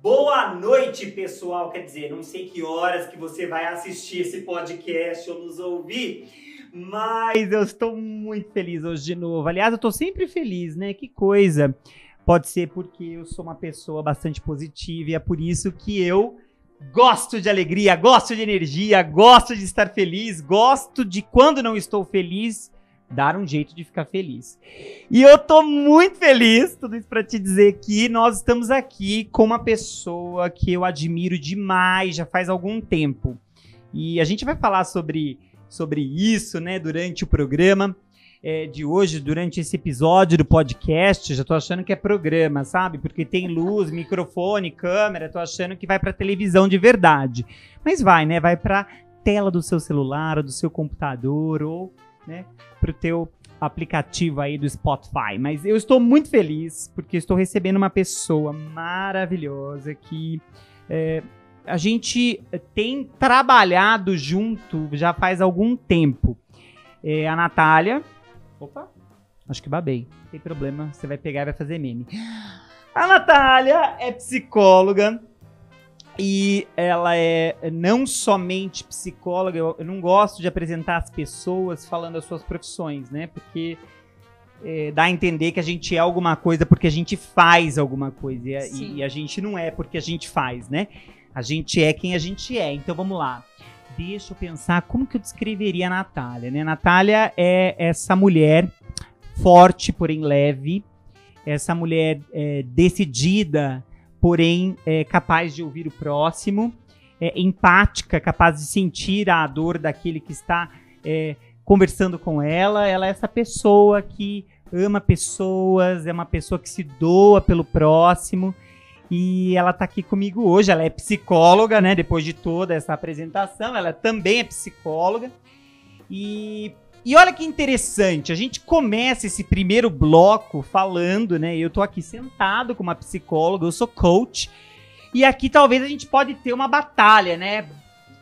Boa noite, pessoal. Quer dizer, não sei que horas que você vai assistir esse podcast ou nos ouvir, mas eu estou muito feliz hoje de novo. Aliás, eu estou sempre feliz, né? Que coisa. Pode ser porque eu sou uma pessoa bastante positiva e é por isso que eu gosto de alegria, gosto de energia, gosto de estar feliz, gosto de quando não estou feliz, dar um jeito de ficar feliz. E eu tô muito feliz, tudo isso para te dizer que nós estamos aqui com uma pessoa que eu admiro demais já faz algum tempo. E a gente vai falar sobre, sobre isso, né, durante o programa é, de hoje, durante esse episódio do podcast, já tô achando que é programa, sabe? Porque tem luz, microfone, câmera, tô achando que vai pra televisão de verdade. Mas vai, né? Vai pra tela do seu celular, ou do seu computador, ou, né, pro teu aplicativo aí do Spotify. Mas eu estou muito feliz porque estou recebendo uma pessoa maravilhosa que é, a gente tem trabalhado junto já faz algum tempo. É, a Natália, Opa, acho que babei. Não tem problema, você vai pegar e vai fazer meme. A Natália é psicóloga e ela é não somente psicóloga, eu, eu não gosto de apresentar as pessoas falando as suas profissões, né? Porque é, dá a entender que a gente é alguma coisa porque a gente faz alguma coisa. E a, e, e a gente não é porque a gente faz, né? A gente é quem a gente é. Então vamos lá deixa eu pensar como que eu descreveria a Natália, né? Natália é essa mulher forte, porém leve, essa mulher é, decidida, porém é, capaz de ouvir o próximo, é, empática, capaz de sentir a dor daquele que está é, conversando com ela. Ela é essa pessoa que ama pessoas, é uma pessoa que se doa pelo próximo e ela tá aqui comigo hoje. Ela é psicóloga, né? Depois de toda essa apresentação, ela também é psicóloga. E, e olha que interessante, a gente começa esse primeiro bloco falando, né? Eu tô aqui sentado com uma psicóloga, eu sou coach. E aqui talvez a gente pode ter uma batalha, né?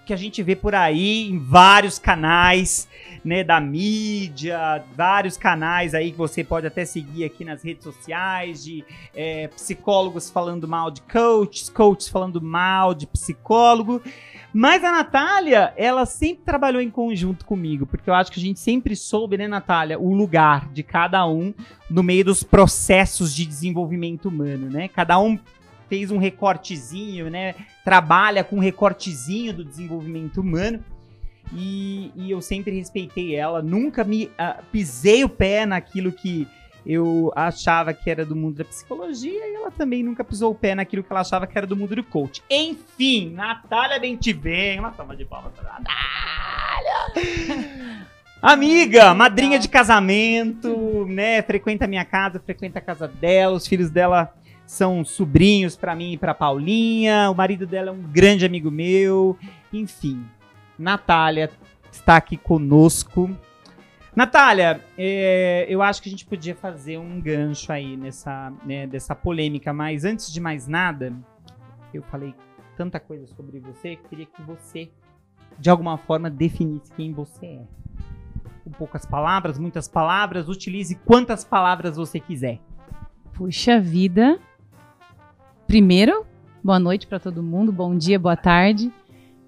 Que a gente vê por aí em vários canais né, da mídia, vários canais aí que você pode até seguir aqui nas redes sociais, de é, psicólogos falando mal de coaches, coaches falando mal de psicólogo. Mas a Natália, ela sempre trabalhou em conjunto comigo, porque eu acho que a gente sempre soube, né, Natália, o lugar de cada um no meio dos processos de desenvolvimento humano, né? Cada um fez um recortezinho, né? Trabalha com um recortezinho do desenvolvimento humano. E, e eu sempre respeitei ela, nunca me uh, pisei o pé naquilo que eu achava que era do mundo da psicologia e ela também nunca pisou o pé naquilo que ela achava que era do mundo do coach. Enfim, Natália Bentivém, uma salva de palmas pra Natália! Amiga, madrinha de casamento, né? Frequenta a minha casa, frequenta a casa dela, os filhos dela são sobrinhos para mim e para Paulinha, o marido dela é um grande amigo meu, enfim. Natália está aqui conosco. Natália, é, eu acho que a gente podia fazer um gancho aí nessa né, dessa polêmica, mas antes de mais nada, eu falei tanta coisa sobre você, queria que você, de alguma forma, definisse quem você é. Com poucas palavras, muitas palavras, utilize quantas palavras você quiser. Puxa vida. Primeiro, boa noite para todo mundo, bom dia, boa tarde.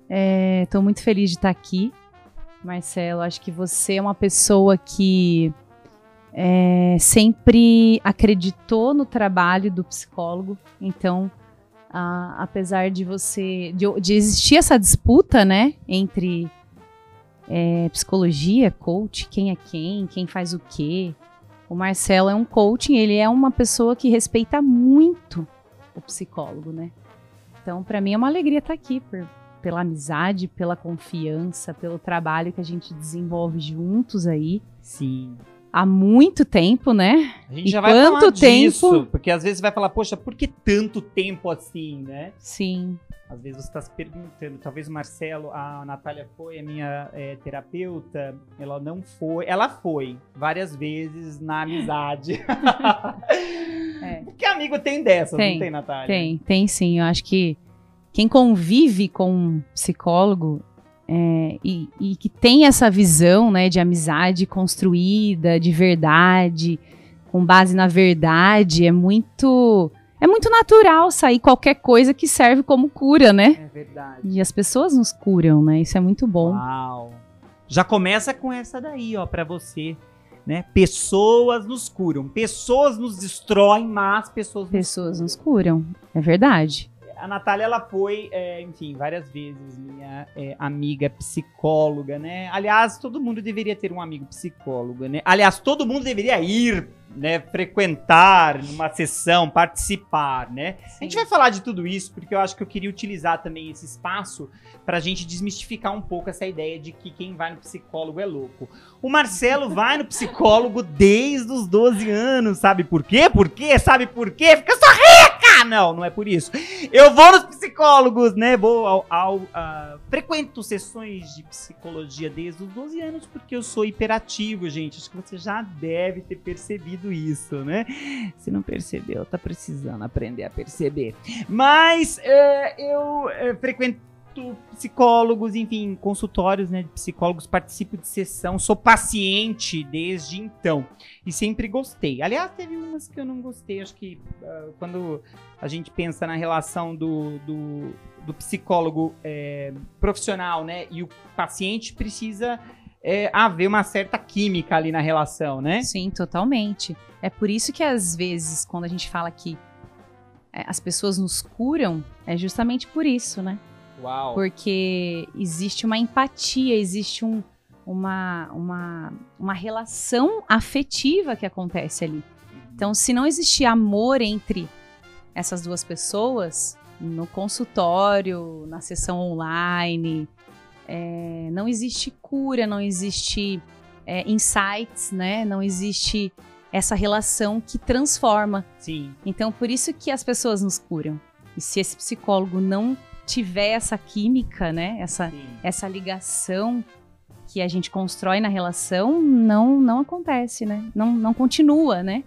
Estou é, muito feliz de estar aqui, Marcelo. Acho que você é uma pessoa que é, sempre acreditou no trabalho do psicólogo. Então, a, apesar de você de, de, existir essa disputa, né, entre é, psicologia, coach, quem é quem, quem faz o quê. O Marcelo é um coaching, ele é uma pessoa que respeita muito o psicólogo, né? Então, para mim é uma alegria estar aqui por, pela amizade, pela confiança, pelo trabalho que a gente desenvolve juntos aí. Sim. Há muito tempo, né? A gente e já vai quanto falar tempo... disso, porque às vezes vai falar, poxa, por que tanto tempo assim, né? Sim. Às vezes você está se perguntando, talvez o Marcelo, a Natália foi a minha é, terapeuta, ela não foi, ela foi várias vezes na amizade. é. Porque amigo tem dessas, tem, não tem, Natália? Tem, tem sim. Eu acho que quem convive com um psicólogo é, e, e, que tem essa visão né, de amizade construída, de verdade, com base na verdade, é muito. É muito natural sair qualquer coisa que serve como cura, né? É verdade. E as pessoas nos curam, né? Isso é muito bom. Uau. Já começa com essa daí, ó, para você. Né? Pessoas nos curam. Pessoas nos destroem, mas pessoas, pessoas nos curam. nos curam. É verdade a Natália, ela foi, é, enfim, várias vezes minha é, amiga psicóloga, né? Aliás, todo mundo deveria ter um amigo psicólogo, né? Aliás, todo mundo deveria ir, né? Frequentar numa sessão, participar, né? Sim. A gente vai falar de tudo isso porque eu acho que eu queria utilizar também esse espaço pra gente desmistificar um pouco essa ideia de que quem vai no psicólogo é louco. O Marcelo vai no psicólogo desde os 12 anos, sabe por quê? Por quê? Sabe por quê? Fica só rica! Não, não é por isso. Eu vou nos psicólogos, né? Vou ao, ao uh, frequento sessões de psicologia desde os 12 anos porque eu sou hiperativo, gente. Acho que você já deve ter percebido isso, né? Se não percebeu, tá precisando aprender a perceber. Mas uh, eu uh, frequento psicólogos, enfim, consultórios né, de psicólogos, participo de sessão, sou paciente desde então. E sempre gostei. Aliás, teve umas que eu não gostei. Acho que uh, quando a gente pensa na relação do, do, do psicólogo é, profissional né, e o paciente, precisa é, haver uma certa química ali na relação, né? Sim, totalmente. É por isso que às vezes, quando a gente fala que é, as pessoas nos curam, é justamente por isso, né? Uau. Porque existe uma empatia, existe um, uma, uma, uma relação afetiva que acontece ali. Então, se não existir amor entre essas duas pessoas, no consultório, na sessão online, é, não existe cura, não existe é, insights, né? Não existe essa relação que transforma. Sim. Então, por isso que as pessoas nos curam. E se esse psicólogo não tiver essa química, né? Essa, essa ligação que a gente constrói na relação, não, não acontece, né? Não, não continua, né?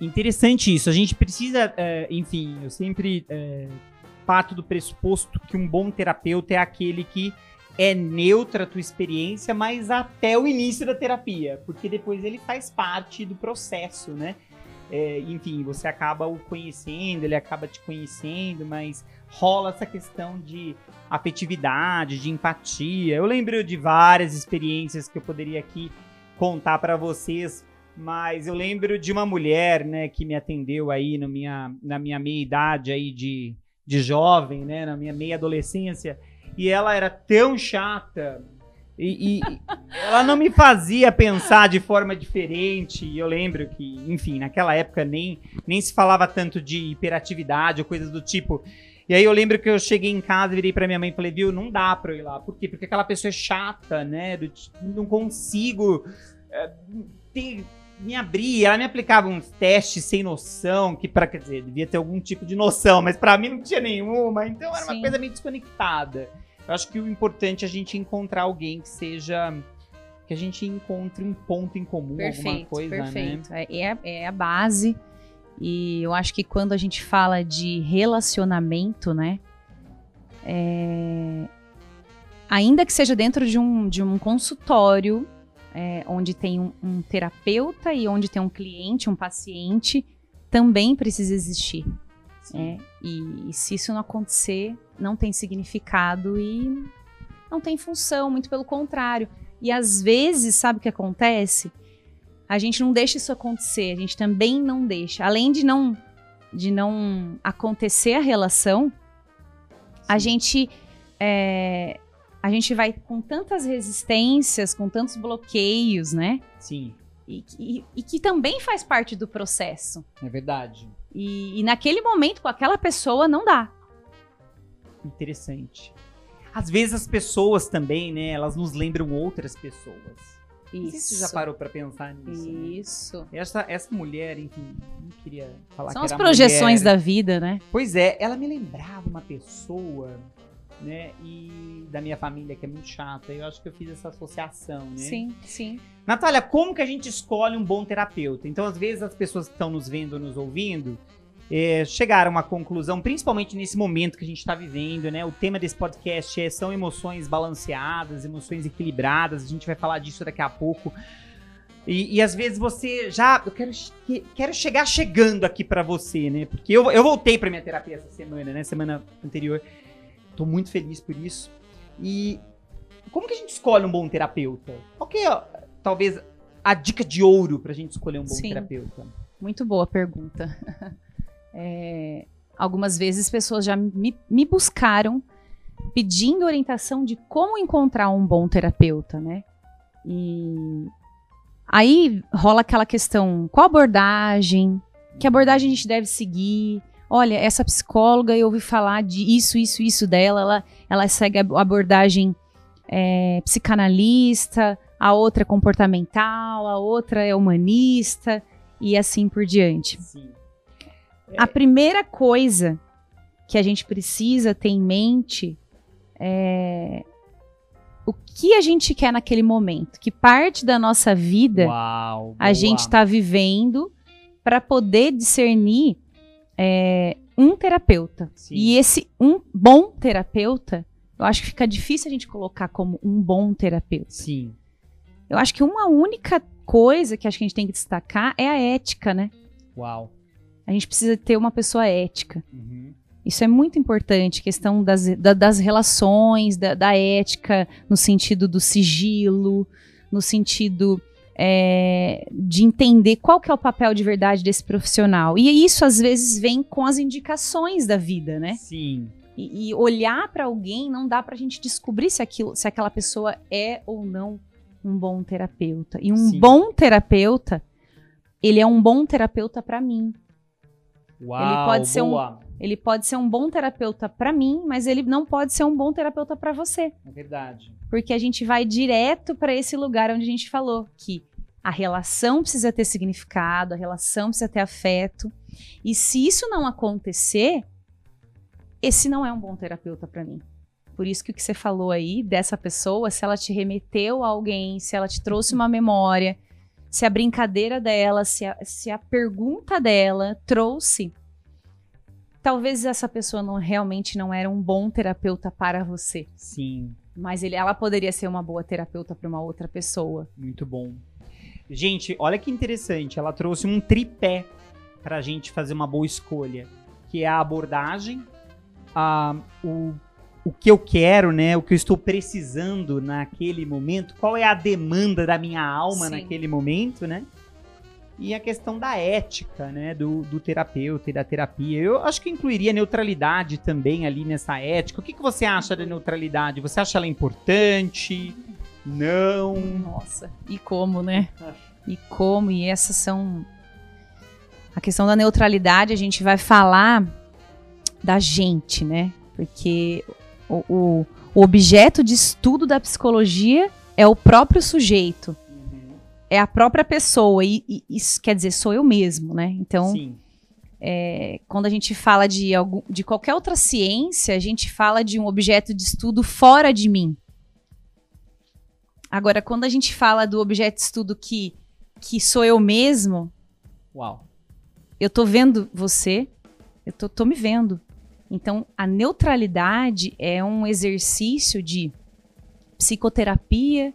Interessante isso. A gente precisa, é, enfim, eu sempre é, parto do pressuposto que um bom terapeuta é aquele que é neutra a tua experiência, mas até o início da terapia, porque depois ele faz parte do processo, né? É, enfim, você acaba o conhecendo, ele acaba te conhecendo, mas rola essa questão de afetividade, de empatia. Eu lembro de várias experiências que eu poderia aqui contar para vocês, mas eu lembro de uma mulher, né, que me atendeu aí na minha, na minha meia idade aí de, de jovem, né, na minha meia adolescência, e ela era tão chata, e, e ela não me fazia pensar de forma diferente. E eu lembro que, enfim, naquela época nem, nem se falava tanto de hiperatividade ou coisas do tipo. E aí eu lembro que eu cheguei em casa, virei pra minha mãe e falei, viu, não dá pra eu ir lá. Por quê? Porque aquela pessoa é chata, né? Não consigo é, ter, me abrir. Ela me aplicava uns testes sem noção, que para quer dizer, devia ter algum tipo de noção, mas para mim não tinha nenhuma. Então era Sim. uma coisa meio desconectada. Eu acho que o importante é a gente encontrar alguém que seja que a gente encontre um ponto em comum, perfeito, alguma coisa, né? perfeito. né? É, é a base. E eu acho que quando a gente fala de relacionamento, né? É... Ainda que seja dentro de um, de um consultório, é, onde tem um, um terapeuta e onde tem um cliente, um paciente, também precisa existir. É, e, e, se isso não acontecer, não tem significado e não tem função, muito pelo contrário. E às vezes, sabe o que acontece? A gente não deixa isso acontecer, a gente também não deixa. Além de não de não acontecer a relação, a gente é, a gente vai com tantas resistências, com tantos bloqueios, né? Sim. E, e, e que também faz parte do processo. É verdade. E, e naquele momento, com aquela pessoa, não dá. Interessante. Às vezes as pessoas também, né? Elas nos lembram outras pessoas. Isso. Você já parou para pensar nisso. Né? Isso. Né? Essa, essa mulher, enfim, não queria falar São que as projeções mulher. da vida, né? Pois é, ela me lembrava uma pessoa, né? E da minha família que é muito chata. Eu acho que eu fiz essa associação, né? Sim, sim. Natália, como que a gente escolhe um bom terapeuta? Então, às vezes, as pessoas que estão nos vendo, nos ouvindo, é, chegar a uma conclusão, principalmente nesse momento que a gente está vivendo, né? O tema desse podcast é, são emoções balanceadas, emoções equilibradas. A gente vai falar disso daqui a pouco. E, e às vezes você já. Eu quero, quero chegar chegando aqui para você, né? Porque eu, eu voltei para minha terapia essa semana, né? Semana anterior. Tô muito feliz por isso. E como que a gente escolhe um bom terapeuta? Qual que é, talvez, a dica de ouro pra gente escolher um bom Sim. terapeuta? Muito boa pergunta. É, algumas vezes pessoas já me, me buscaram pedindo orientação de como encontrar um bom terapeuta, né? E aí rola aquela questão: qual abordagem? Que abordagem a gente deve seguir? Olha, essa psicóloga eu ouvi falar de isso, isso, isso dela. Ela, ela segue a abordagem é, psicanalista, a outra é comportamental, a outra é humanista e assim por diante. Sim. A primeira coisa que a gente precisa ter em mente é o que a gente quer naquele momento, que parte da nossa vida Uau, a gente está vivendo para poder discernir é, um terapeuta. Sim. E esse um bom terapeuta, eu acho que fica difícil a gente colocar como um bom terapeuta. Sim. Eu acho que uma única coisa que acho que a gente tem que destacar é a ética, né? Uau. A gente precisa ter uma pessoa ética. Uhum. Isso é muito importante, questão das, da, das relações, da, da, ética, no sentido do sigilo, no sentido é, de entender qual que é o papel de verdade desse profissional. E isso, às vezes, vem com as indicações da vida, né? Sim. E, e olhar para alguém não dá para a gente descobrir se, aquilo, se aquela pessoa é ou não um bom terapeuta. E um Sim. bom terapeuta, ele é um bom terapeuta para mim. Uau, ele pode ser boa. um ele pode ser um bom terapeuta para mim, mas ele não pode ser um bom terapeuta para você. É verdade. Porque a gente vai direto para esse lugar onde a gente falou que a relação precisa ter significado, a relação precisa ter afeto. E se isso não acontecer, esse não é um bom terapeuta para mim. Por isso que o que você falou aí dessa pessoa, se ela te remeteu a alguém, se ela te trouxe uma memória, se a brincadeira dela, se a, se a pergunta dela trouxe, talvez essa pessoa não realmente não era um bom terapeuta para você. Sim. Mas ele, ela poderia ser uma boa terapeuta para uma outra pessoa. Muito bom. Gente, olha que interessante. Ela trouxe um tripé para a gente fazer uma boa escolha, que é a abordagem, a, o o que eu quero, né? O que eu estou precisando naquele momento, qual é a demanda da minha alma Sim. naquele momento, né? E a questão da ética, né? Do, do terapeuta e da terapia. Eu acho que incluiria neutralidade também ali nessa ética. O que, que você acha da neutralidade? Você acha ela importante? Não? Nossa, e como, né? E como, e essas são. A questão da neutralidade, a gente vai falar da gente, né? Porque o, o, o objeto de estudo da psicologia é o próprio sujeito. Uhum. É a própria pessoa. E, e, isso quer dizer, sou eu mesmo, né? Então, é, quando a gente fala de, algum, de qualquer outra ciência, a gente fala de um objeto de estudo fora de mim. Agora, quando a gente fala do objeto de estudo que, que sou eu mesmo, Uau. eu tô vendo você, eu tô, tô me vendo. Então, a neutralidade é um exercício de psicoterapia,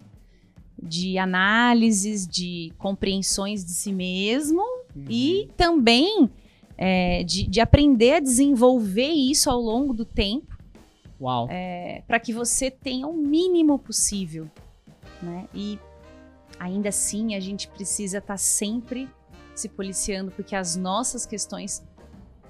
de análises, de compreensões de si mesmo uhum. e também é, de, de, aprender a desenvolver isso ao longo do tempo. É, para que você tenha o mínimo possível. Né? E ainda assim, a gente precisa estar tá sempre se policiando, porque as nossas questões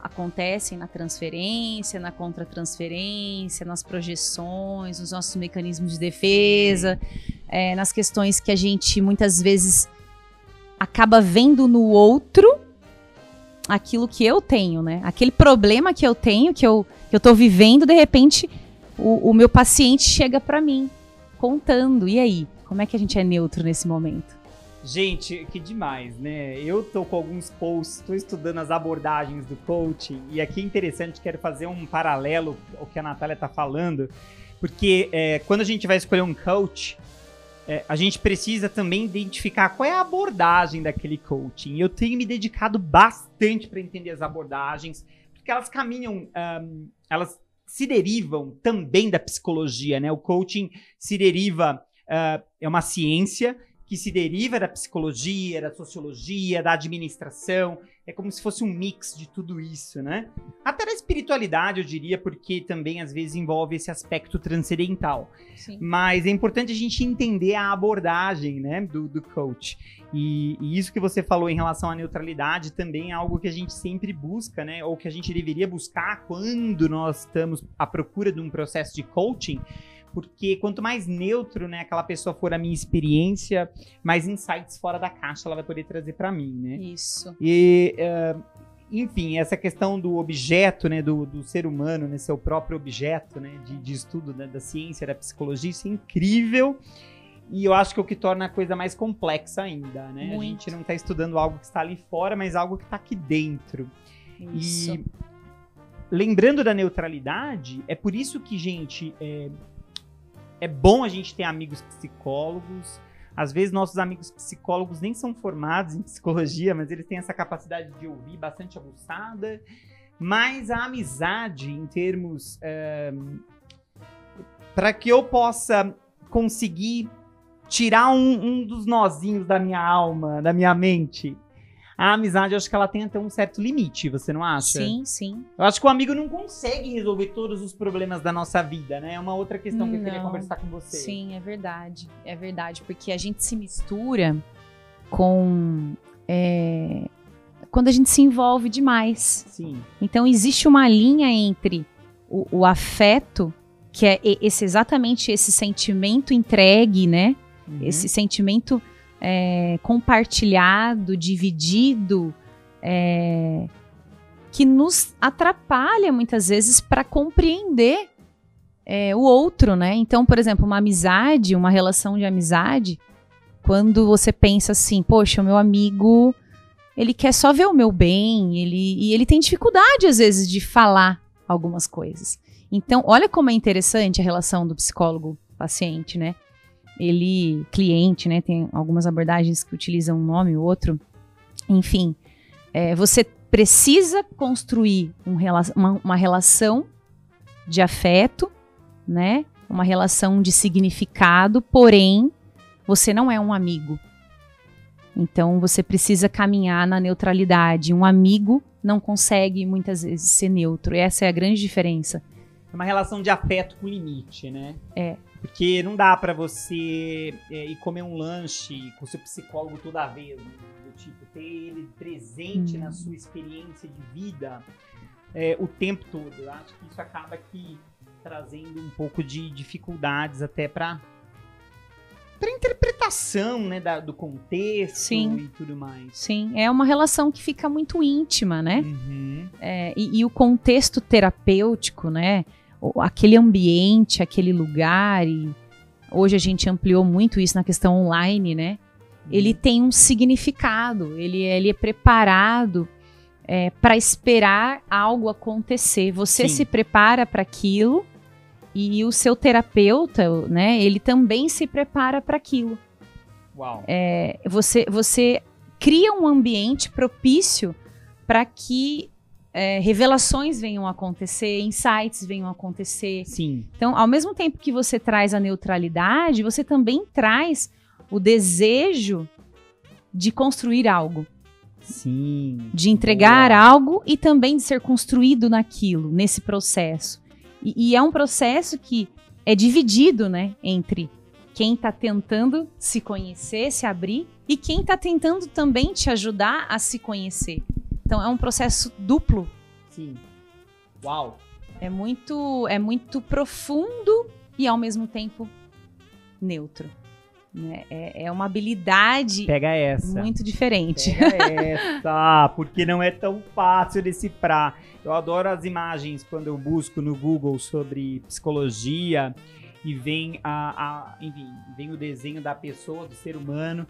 acontecem na transferência, na contratransferência, nas projeções, nos nossos mecanismos de defesa, é, nas questões que a gente muitas vezes acaba vendo no outro aquilo que eu tenho, né? Aquele problema que eu tenho, que eu, que eu tô vivendo, de repente o, o meu paciente chega para mim contando. E aí? Como é que a gente é neutro nesse momento? Gente, que demais, né? Eu tô com alguns posts, tô estudando as abordagens do coaching, e aqui é interessante, quero fazer um paralelo ao que a Natália tá falando, porque é, quando a gente vai escolher um coach, é, a gente precisa também identificar qual é a abordagem daquele coaching. Eu tenho me dedicado bastante para entender as abordagens, porque elas caminham, um, elas se derivam também da psicologia, né? O coaching se deriva, uh, é uma ciência que se deriva da psicologia, da sociologia, da administração. É como se fosse um mix de tudo isso, né? Até da espiritualidade, eu diria, porque também às vezes envolve esse aspecto transcendental. Sim. Mas é importante a gente entender a abordagem, né, do, do coach. E, e, isso que você falou em relação à neutralidade também é algo que a gente sempre busca, né? Ou que a gente deveria buscar quando nós estamos à procura de um processo de coaching porque quanto mais neutro, né, aquela pessoa for a minha experiência, mais insights fora da caixa ela vai poder trazer para mim, né? Isso. E, uh, enfim, essa questão do objeto, né, do, do ser humano, né, seu próprio objeto, né, de, de estudo né, da ciência, da psicologia, isso é incrível. E eu acho que é o que torna a coisa mais complexa ainda, né? Muito. A gente não está estudando algo que está ali fora, mas algo que está aqui dentro. Isso. E lembrando da neutralidade, é por isso que, gente, é, é bom a gente ter amigos psicólogos. Às vezes nossos amigos psicólogos nem são formados em psicologia, mas eles têm essa capacidade de ouvir bastante aguçada. Mas a amizade, em termos. É, para que eu possa conseguir tirar um, um, dos nozinhos da minha alma, da minha mente, a amizade, eu acho que ela tem até um certo limite, você não acha? Sim, sim. Eu acho que o amigo não consegue resolver todos os problemas da nossa vida, né? É uma outra questão que não. eu queria conversar com você. Sim, é verdade. É verdade, porque a gente se mistura com. É, quando a gente se envolve demais. Sim. Então existe uma linha entre o, o afeto, que é esse exatamente esse sentimento entregue, né? Uhum. Esse sentimento é, compartilhado, dividido, é, que nos atrapalha muitas vezes para compreender é, o outro, né? Então, por exemplo, uma amizade, uma relação de amizade, quando você pensa assim, poxa, o meu amigo, ele quer só ver o meu bem, ele, e ele tem dificuldade às vezes de falar algumas coisas. Então, olha como é interessante a relação do psicólogo-paciente, né? Ele cliente, né? Tem algumas abordagens que utilizam um nome ou outro. Enfim, é, você precisa construir um, uma, uma relação de afeto, né? Uma relação de significado, porém, você não é um amigo. Então você precisa caminhar na neutralidade. Um amigo não consegue muitas vezes ser neutro. Essa é a grande diferença. É uma relação de afeto com limite, né? É. Porque não dá para você é, ir comer um lanche com seu psicólogo toda vez, né? do tipo, ter ele presente hum. na sua experiência de vida é, o tempo todo. Eu acho que isso acaba aqui trazendo um pouco de dificuldades até para para interpretação, né, da, do contexto Sim. e tudo mais. Sim, é uma relação que fica muito íntima, né? Uhum. É, e, e, o contexto terapêutico, né? Aquele ambiente, aquele lugar, e hoje a gente ampliou muito isso na questão online, né? Ele uhum. tem um significado, ele, ele é preparado é, para esperar algo acontecer. Você Sim. se prepara para aquilo e o seu terapeuta, né? Ele também se prepara para aquilo. Uau. É, você, você cria um ambiente propício para que é, revelações venham a acontecer, insights venham a acontecer. Sim. Então, ao mesmo tempo que você traz a neutralidade, você também traz o desejo de construir algo. Sim. De entregar boa. algo e também de ser construído naquilo, nesse processo. E, e é um processo que é dividido, né, entre quem está tentando se conhecer, se abrir, e quem está tentando também te ajudar a se conhecer. Então é um processo duplo. Sim. Uau. É muito, é muito profundo e ao mesmo tempo neutro. Né? É, é uma habilidade Pega essa. muito diferente. Pega essa, porque não é tão fácil decifrar. Eu adoro as imagens quando eu busco no Google sobre psicologia e vem a, a enfim, vem o desenho da pessoa, do ser humano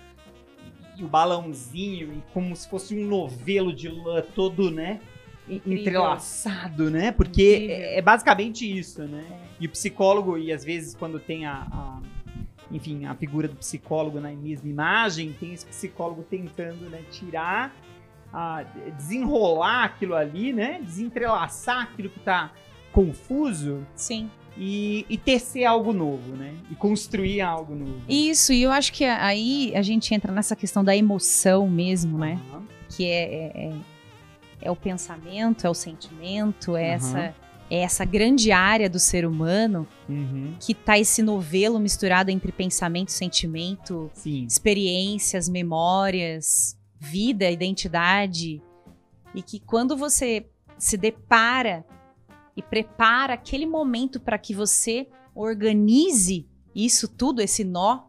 o balãozinho, e como se fosse um novelo de lã todo, né? Incrível. Entrelaçado, né? Porque é, é, basicamente isso, né? E o psicólogo, e às vezes quando tem a, a enfim, a figura do psicólogo na mesma imagem, tem esse psicólogo tentando, né, tirar, a, desenrolar aquilo ali, né, desentrelaçar aquilo que tá confuso. Sim. E, e tecer algo novo, né? E construir algo novo. Isso, e eu acho que aí a gente entra nessa questão da emoção mesmo, né? Uhum. Que é, é, é, é, o pensamento, é o sentimento, é uhum. essa é essa grande área do ser humano uhum. que tá esse novelo misturado entre pensamento, sentimento, Sim. experiências, memórias, vida, identidade. E que quando você se depara e prepara aquele momento para que você organize isso tudo, esse nó,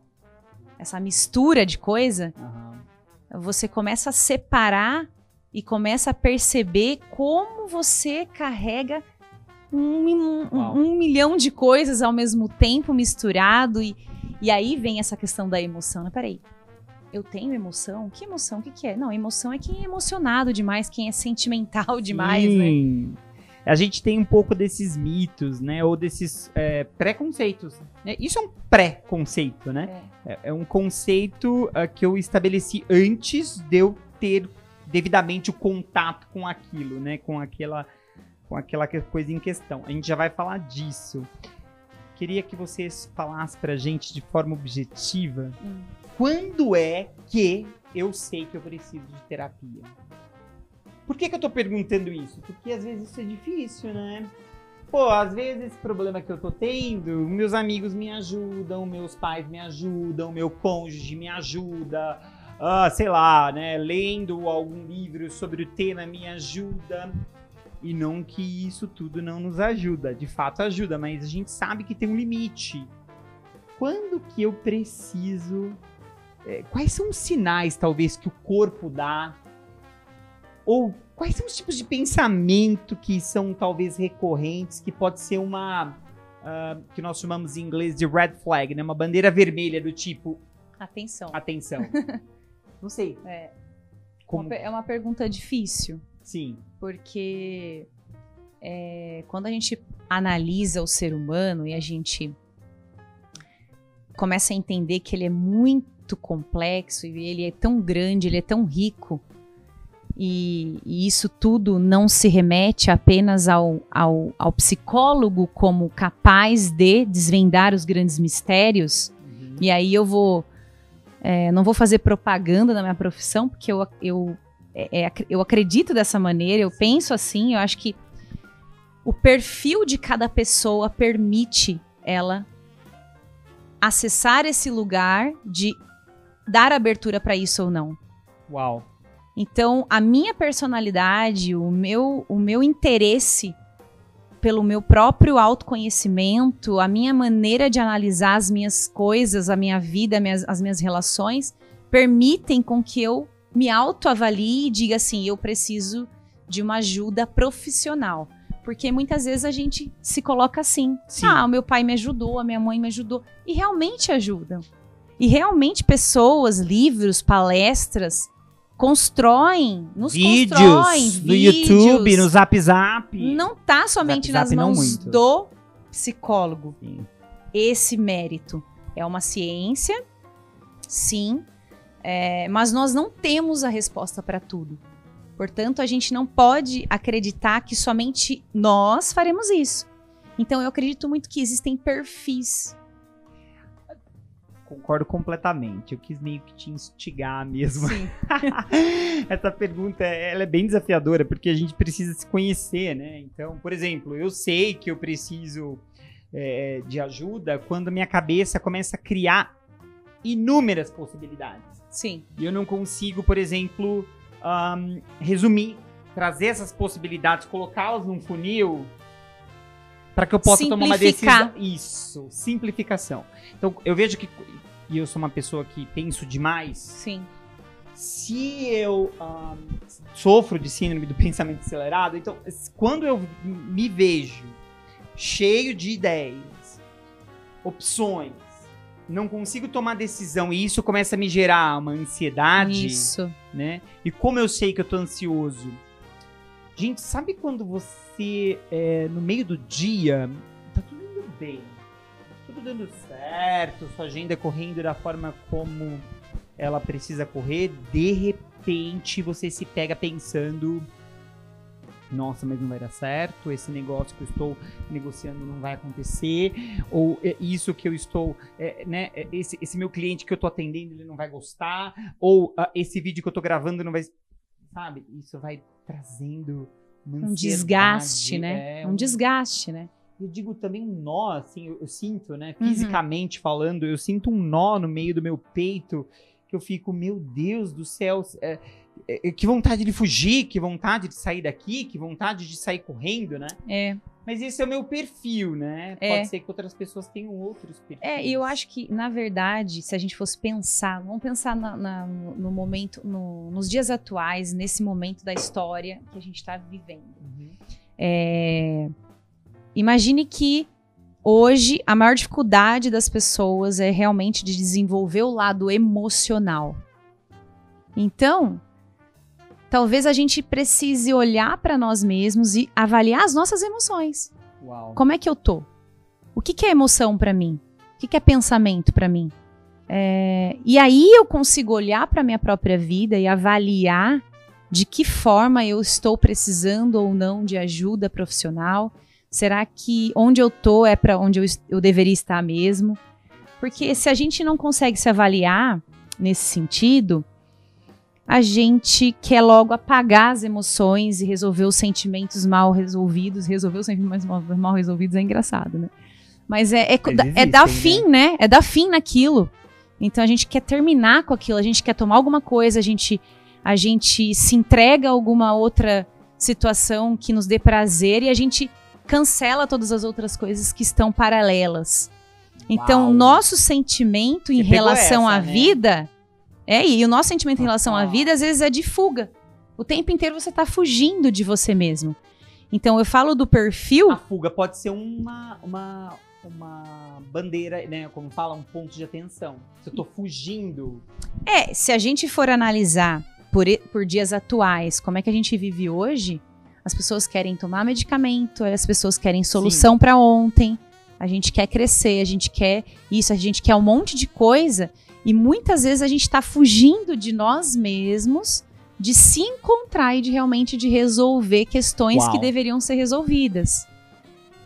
essa mistura de coisa, uhum. você começa a separar e começa a perceber como você carrega um, um, um, milhão de coisas ao mesmo tempo misturado e, e aí vem essa questão da emoção. Né? Peraí, eu tenho emoção? Que emoção? O que, que é? Não, emoção é quem é emocionado demais, quem é sentimental demais, né? Sim. né? A gente tem um pouco desses mitos, né? Ou desses é, preconceitos. Né? Isso é um pré-conceito, né? É. é, é um conceito uh, que eu estabeleci antes de eu ter devidamente o contato com aquilo, né? Com aquela com aquela coisa em questão. A gente já vai falar disso. Queria que vocês falassem pra gente de forma objetiva hum. quando é que eu sei que eu preciso de terapia. Por que, que eu tô perguntando isso? Porque às vezes isso é difícil, né? Pô, às vezes esse problema que eu tô tendo, meus amigos me ajudam, meus pais me ajudam, meu cônjuge me ajuda, ah, sei lá, né? Lendo algum livro sobre o tema me ajuda. E não que isso tudo não nos ajuda, de fato ajuda, mas a gente sabe que tem um limite. Quando que eu preciso. É, quais são os sinais, talvez, que o corpo dá? Ou quais são os tipos de pensamento que são talvez recorrentes, que pode ser uma. Uh, que nós chamamos em inglês de red flag, né? Uma bandeira vermelha do tipo. Atenção. Atenção. não sei. É. Como... É uma pergunta difícil. Sim. Porque é, quando a gente analisa o ser humano e a gente começa a entender que ele é muito complexo e ele é tão grande, ele é tão rico, e, e isso tudo não se remete apenas ao, ao, ao, psicólogo como capaz de desvendar os grandes mistérios. Uhum. E aí eu vou. É, não vou fazer propaganda da minha profissão, porque eu, eu é, é, eu acredito dessa maneira, eu penso assim, eu acho que o perfil de cada pessoa permite ela acessar esse lugar de dar abertura para isso ou não. Uau. Então, a minha personalidade, o meu, o meu interesse pelo meu próprio autoconhecimento, a minha maneira de analisar as minhas coisas, a minha vida, as minhas relações, permitem com que eu me autoavalie e diga assim: eu preciso de uma ajuda profissional. Porque muitas vezes a gente se coloca assim: Sim. ah, o meu pai me ajudou, a minha mãe me ajudou. E realmente ajudam. E realmente pessoas, livros, palestras constroem, nos vídeos, constroem no vídeos, YouTube, no Zap Zap. Não tá somente Zap, nas Zap mãos do psicólogo. Sim. Esse mérito é uma ciência, sim, é, mas nós não temos a resposta para tudo. Portanto, a gente não pode acreditar que somente nós faremos isso. Então, eu acredito muito que existem perfis. Concordo completamente. Eu quis meio que te instigar mesmo. Sim. Essa pergunta ela é bem desafiadora, porque a gente precisa se conhecer, né? Então, por exemplo, eu sei que eu preciso é, de ajuda quando minha cabeça começa a criar inúmeras possibilidades. Sim. E eu não consigo, por exemplo, um, resumir, trazer essas possibilidades, colocá-las num funil para que eu possa tomar uma decisão. Isso, simplificação. Então, eu vejo que e eu sou uma pessoa que penso demais. Sim. Se eu um, sofro de síndrome do pensamento acelerado, então, quando eu me vejo cheio de ideias, opções, não consigo tomar decisão e isso começa a me gerar uma ansiedade. Isso. Né? E como eu sei que eu tô ansioso? Gente, sabe quando você, é, no meio do dia, tá tudo indo bem, tudo dando certo, sua agenda correndo da forma como ela precisa correr, de repente você se pega pensando nossa, mas não vai dar certo, esse negócio que eu estou negociando não vai acontecer, ou é, isso que eu estou, é, né, é, esse, esse, meu cliente que eu estou atendendo, ele não vai gostar, ou uh, esse vídeo que eu estou gravando não vai, sabe? Isso vai trazendo um desgaste, né? É, um, um, desgaste, né? Eu digo também um nó, assim, eu, eu sinto, né? Uhum. Fisicamente uhum. falando, eu sinto um nó no meio do meu peito que eu fico, meu Deus do céu, é, é, que vontade de fugir, que vontade de sair daqui, que vontade de sair correndo, né? É. Mas esse é o meu perfil, né? É. Pode ser que outras pessoas tenham outros perfis. É, e eu acho que, na verdade, se a gente fosse pensar, vamos pensar na, na, no momento, no, nos dias atuais, nesse momento da história que a gente está vivendo. Uhum. É, imagine que hoje a maior dificuldade das pessoas é realmente de desenvolver o lado emocional. Então, talvez a gente precise olhar para nós mesmos e avaliar as nossas emoções. Uau. Como é que eu tô? O que, que é emoção para mim? O que, que é pensamento para mim? É, e aí eu consigo olhar para minha própria vida e avaliar de que forma eu estou precisando ou não de ajuda profissional. Será que onde eu tô é para onde eu, eu deveria estar mesmo? Porque se a gente não consegue se avaliar nesse sentido, a gente quer logo apagar as emoções e resolver os sentimentos mal resolvidos. Resolver os sentimentos mal, mal resolvidos é engraçado, né? Mas é, é, é dar né? fim, né? né? É dar fim naquilo. Então a gente quer terminar com aquilo, a gente quer tomar alguma coisa, a gente, a gente se entrega a alguma outra situação que nos dê prazer e a gente cancela todas as outras coisas que estão paralelas. Então, Uau. nosso sentimento em relação essa, à né? vida é, e o nosso sentimento em relação à vida, às vezes, é de fuga. O tempo inteiro você está fugindo de você mesmo. Então, eu falo do perfil. A fuga pode ser uma, uma, uma bandeira, né? Como fala, um ponto de atenção. Se eu tô fugindo. É, se a gente for analisar por, por dias atuais, como é que a gente vive hoje, as pessoas querem tomar medicamento, as pessoas querem solução para ontem, a gente quer crescer, a gente quer isso, a gente quer um monte de coisa e muitas vezes a gente está fugindo de nós mesmos, de se encontrar e de realmente de resolver questões Uau. que deveriam ser resolvidas.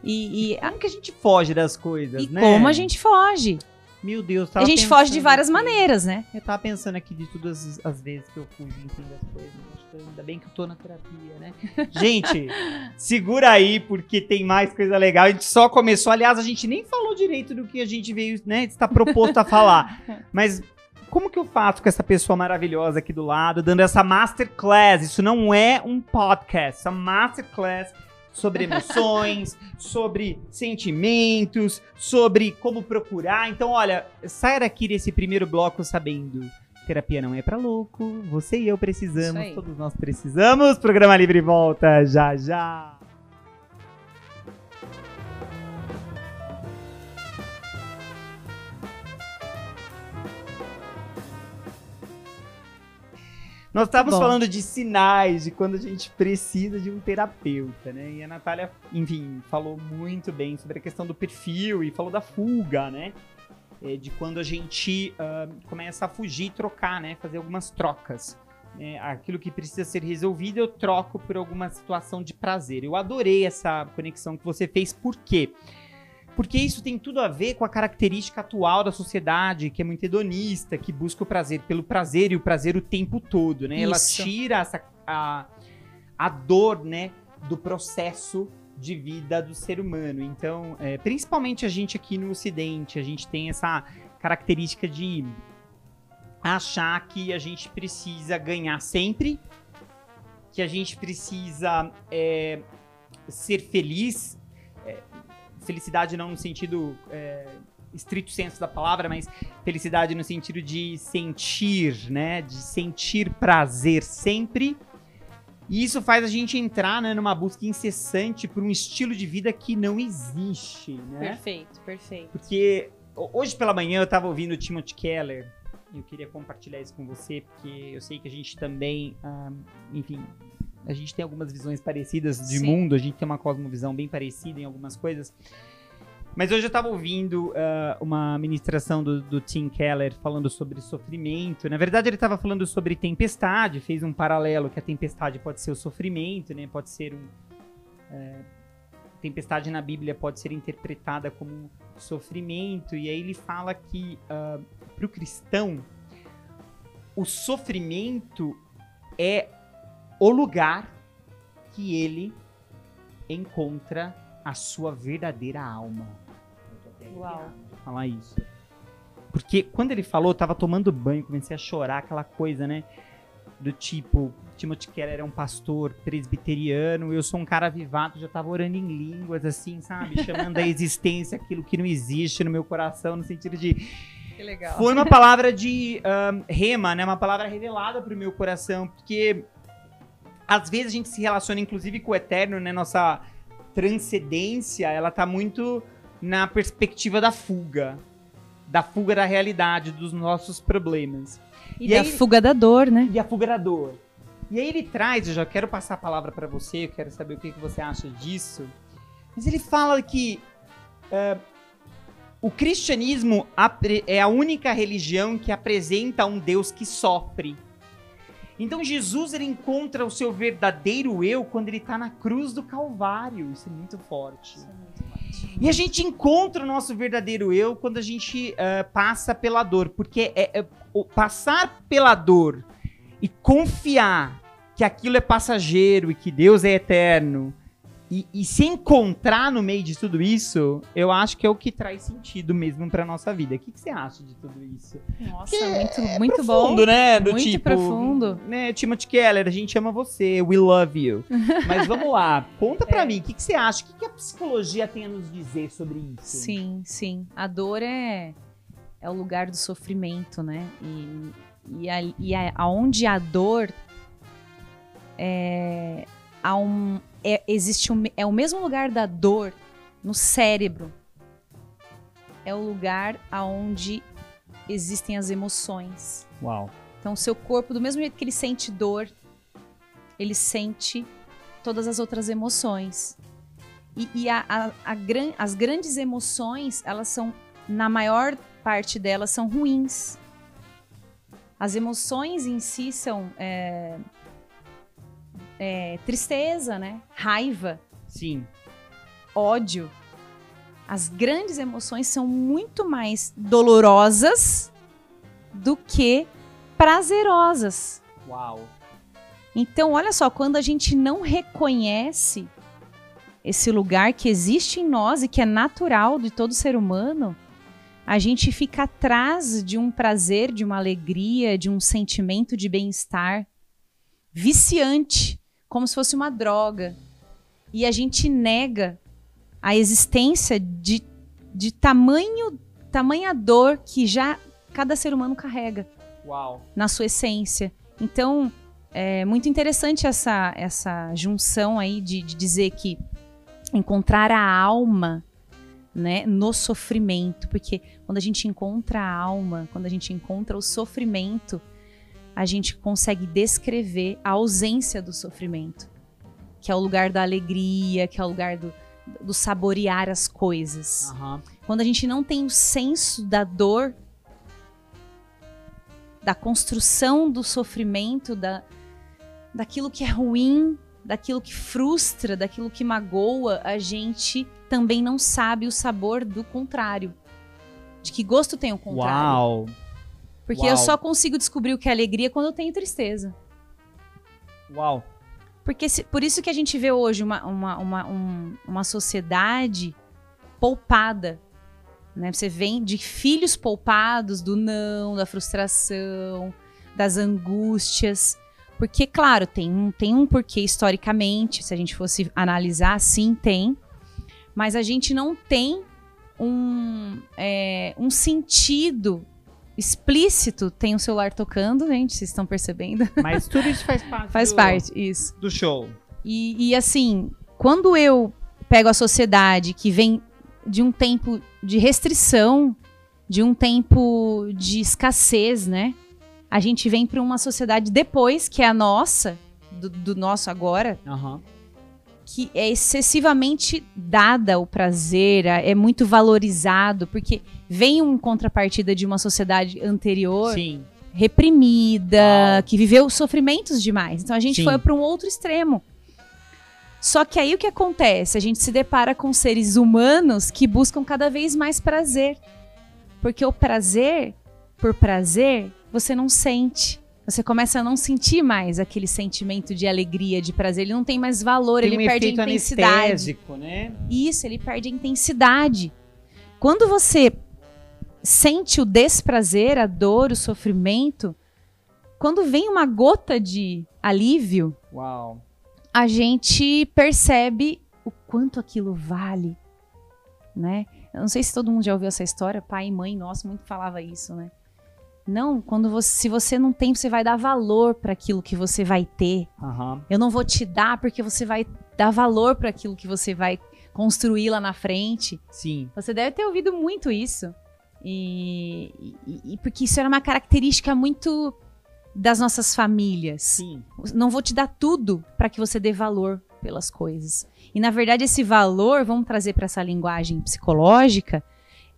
E, e como que a gente foge das coisas, e né? Como a gente foge? Meu Deus, A gente foge de várias maneiras, né? Eu tava pensando aqui de todas as vezes que eu fugi enfim, das coisas. Ainda bem que eu tô na terapia, né? Gente, segura aí, porque tem mais coisa legal. A gente só começou. Aliás, a gente nem falou direito do que a gente veio, né? Está proposto a falar. Mas como que eu faço com essa pessoa maravilhosa aqui do lado, dando essa masterclass? Isso não é um podcast, essa masterclass sobre emoções, sobre sentimentos, sobre como procurar. Então, olha, saia daqui desse primeiro bloco sabendo. Terapia não é para louco, você e eu precisamos, todos nós precisamos. Programa Livre volta já já. Nós estávamos Bom. falando de sinais de quando a gente precisa de um terapeuta, né? E a Natália, enfim, falou muito bem sobre a questão do perfil e falou da fuga, né? É, de quando a gente uh, começa a fugir e trocar, né? Fazer algumas trocas. É, aquilo que precisa ser resolvido eu troco por alguma situação de prazer. Eu adorei essa conexão que você fez, por quê? Porque isso tem tudo a ver com a característica atual da sociedade, que é muito hedonista, que busca o prazer pelo prazer e o prazer o tempo todo, né? Isso. Ela tira essa, a, a dor, né, do processo de vida do ser humano. Então, é, principalmente a gente aqui no Ocidente, a gente tem essa característica de achar que a gente precisa ganhar sempre, que a gente precisa é, ser feliz felicidade não no sentido é, estrito senso da palavra, mas felicidade no sentido de sentir, né? De sentir prazer sempre. E isso faz a gente entrar né, numa busca incessante por um estilo de vida que não existe, né? Perfeito, perfeito. Porque hoje pela manhã eu estava ouvindo o Timothy Keller e eu queria compartilhar isso com você, porque eu sei que a gente também, ah, enfim, a gente tem algumas visões parecidas de Sim. mundo, a gente tem uma cosmovisão bem parecida em algumas coisas. Mas hoje eu estava ouvindo uh, uma ministração do, do, Tim Keller falando sobre sofrimento. Na verdade, ele estava falando sobre tempestade, fez um paralelo que a tempestade pode ser o sofrimento, né? Pode ser um. É, tempestade na Bíblia pode ser interpretada como sofrimento. E aí ele fala que uh, para o cristão, o sofrimento é o lugar que ele encontra a sua verdadeira alma. Uau. Falar isso. Porque quando ele falou, eu tava tomando banho, comecei a chorar, aquela coisa, né? Do tipo, Timothy Keller era um pastor presbiteriano, eu sou um cara avivado, já tava orando em línguas, assim, sabe? Chamando a existência aquilo que não existe no meu coração, no sentido de. Que legal. Foi uma palavra de um, rema, né? Uma palavra revelada pro meu coração, porque às vezes a gente se relaciona, inclusive, com o eterno, né? Nossa transcendência, ela tá muito na perspectiva da fuga. Da fuga da realidade, dos nossos problemas. E, e da aí, fuga da dor, né? E a fuga da dor. E aí ele traz, eu já quero passar a palavra para você, eu quero saber o que, que você acha disso. Mas ele fala que uh, o cristianismo é a única religião que apresenta um Deus que sofre. Então Jesus ele encontra o seu verdadeiro eu quando ele está na cruz do Calvário. Isso é muito forte. Isso é muito forte. E a gente encontra o nosso verdadeiro eu quando a gente uh, passa pela dor, porque é, é, passar pela dor e confiar que aquilo é passageiro e que Deus é eterno e, e, se encontrar no meio de tudo isso, eu acho que é o que traz sentido mesmo pra nossa vida. O que, que você acha de tudo isso? Nossa, muito, é muito profundo, bom. né? Do muito tipo, profundo. Né, Timothy Keller, a gente ama você, we love you. Mas vamos lá, conta pra é. mim, o que, que você acha? O que, que a psicologia tem a nos dizer sobre isso? Sim, sim. A dor é, é o lugar do sofrimento, né? E, e, a, e a, aonde a dor é, há um, é, existe um, é o mesmo lugar da dor no cérebro. É o lugar aonde existem as emoções. Uau. Então, o seu corpo, do mesmo jeito que ele sente dor, ele sente todas as outras emoções. E, e a, a, a gran, as grandes emoções, elas são, na maior parte delas, são ruins. As emoções em si são é, é, tristeza, né? Raiva. Sim. Ódio. As grandes emoções são muito mais dolorosas do que prazerosas. Uau. Então, olha só, quando a gente não reconhece esse lugar que existe em nós e que é natural de todo ser humano, a gente fica atrás de um prazer, de uma alegria, de um sentimento de bem-estar viciante como se fosse uma droga. E a gente nega a existência de, de tamanho, tamanha dor que já cada ser humano carrega Uau. na sua essência. Então, é muito interessante essa, essa junção aí de, de dizer que encontrar a alma né, no sofrimento, porque quando a gente encontra a alma, quando a gente encontra o sofrimento, a gente consegue descrever a ausência do sofrimento, que é o lugar da alegria, que é o lugar do, do saborear as coisas. Uhum. Quando a gente não tem o senso da dor, da construção do sofrimento, da, daquilo que é ruim, daquilo que frustra, daquilo que magoa, a gente também não sabe o sabor do contrário. De que gosto tem o contrário. Uau! Porque Uau. eu só consigo descobrir o que é alegria quando eu tenho tristeza. Uau. Porque se, por isso que a gente vê hoje uma, uma, uma, um, uma sociedade poupada. Né? Você vem de filhos poupados do não, da frustração, das angústias. Porque, claro, tem um, tem um porquê historicamente, se a gente fosse analisar, sim, tem. Mas a gente não tem um, é, um sentido explícito tem o celular tocando, gente, vocês estão percebendo? Mas tudo isso faz parte Faz do, parte, isso. Do show. E, e assim, quando eu pego a sociedade que vem de um tempo de restrição, de um tempo de escassez, né? A gente vem para uma sociedade depois, que é a nossa, do, do nosso agora, uhum. Que é excessivamente dada o prazer, é muito valorizado, porque vem um contrapartida de uma sociedade anterior Sim. reprimida, Uau. que viveu sofrimentos demais. Então a gente Sim. foi para um outro extremo. Só que aí o que acontece? A gente se depara com seres humanos que buscam cada vez mais prazer. Porque o prazer, por prazer, você não sente. Você começa a não sentir mais aquele sentimento de alegria, de prazer. Ele não tem mais valor, Tem ele um perde a intensidade. né? Isso, ele perde a intensidade. Quando você sente o desprazer, a dor, o sofrimento, quando vem uma gota de alívio, Uau. a gente percebe o quanto aquilo vale, né? Eu não sei se todo mundo já ouviu essa história, pai e mãe, nossa, muito falava isso, né? Não, quando você, se você não tem, você vai dar valor para aquilo que você vai ter. Aham. Eu não vou te dar porque você vai dar valor para aquilo que você vai construir lá na frente. Sim. Você deve ter ouvido muito isso. E, e- e porque isso era uma característica muito das nossas famílias. Sim. Não vou te dar tudo para que você dê valor pelas coisas. E na verdade esse valor, vamos trazer para essa linguagem psicológica,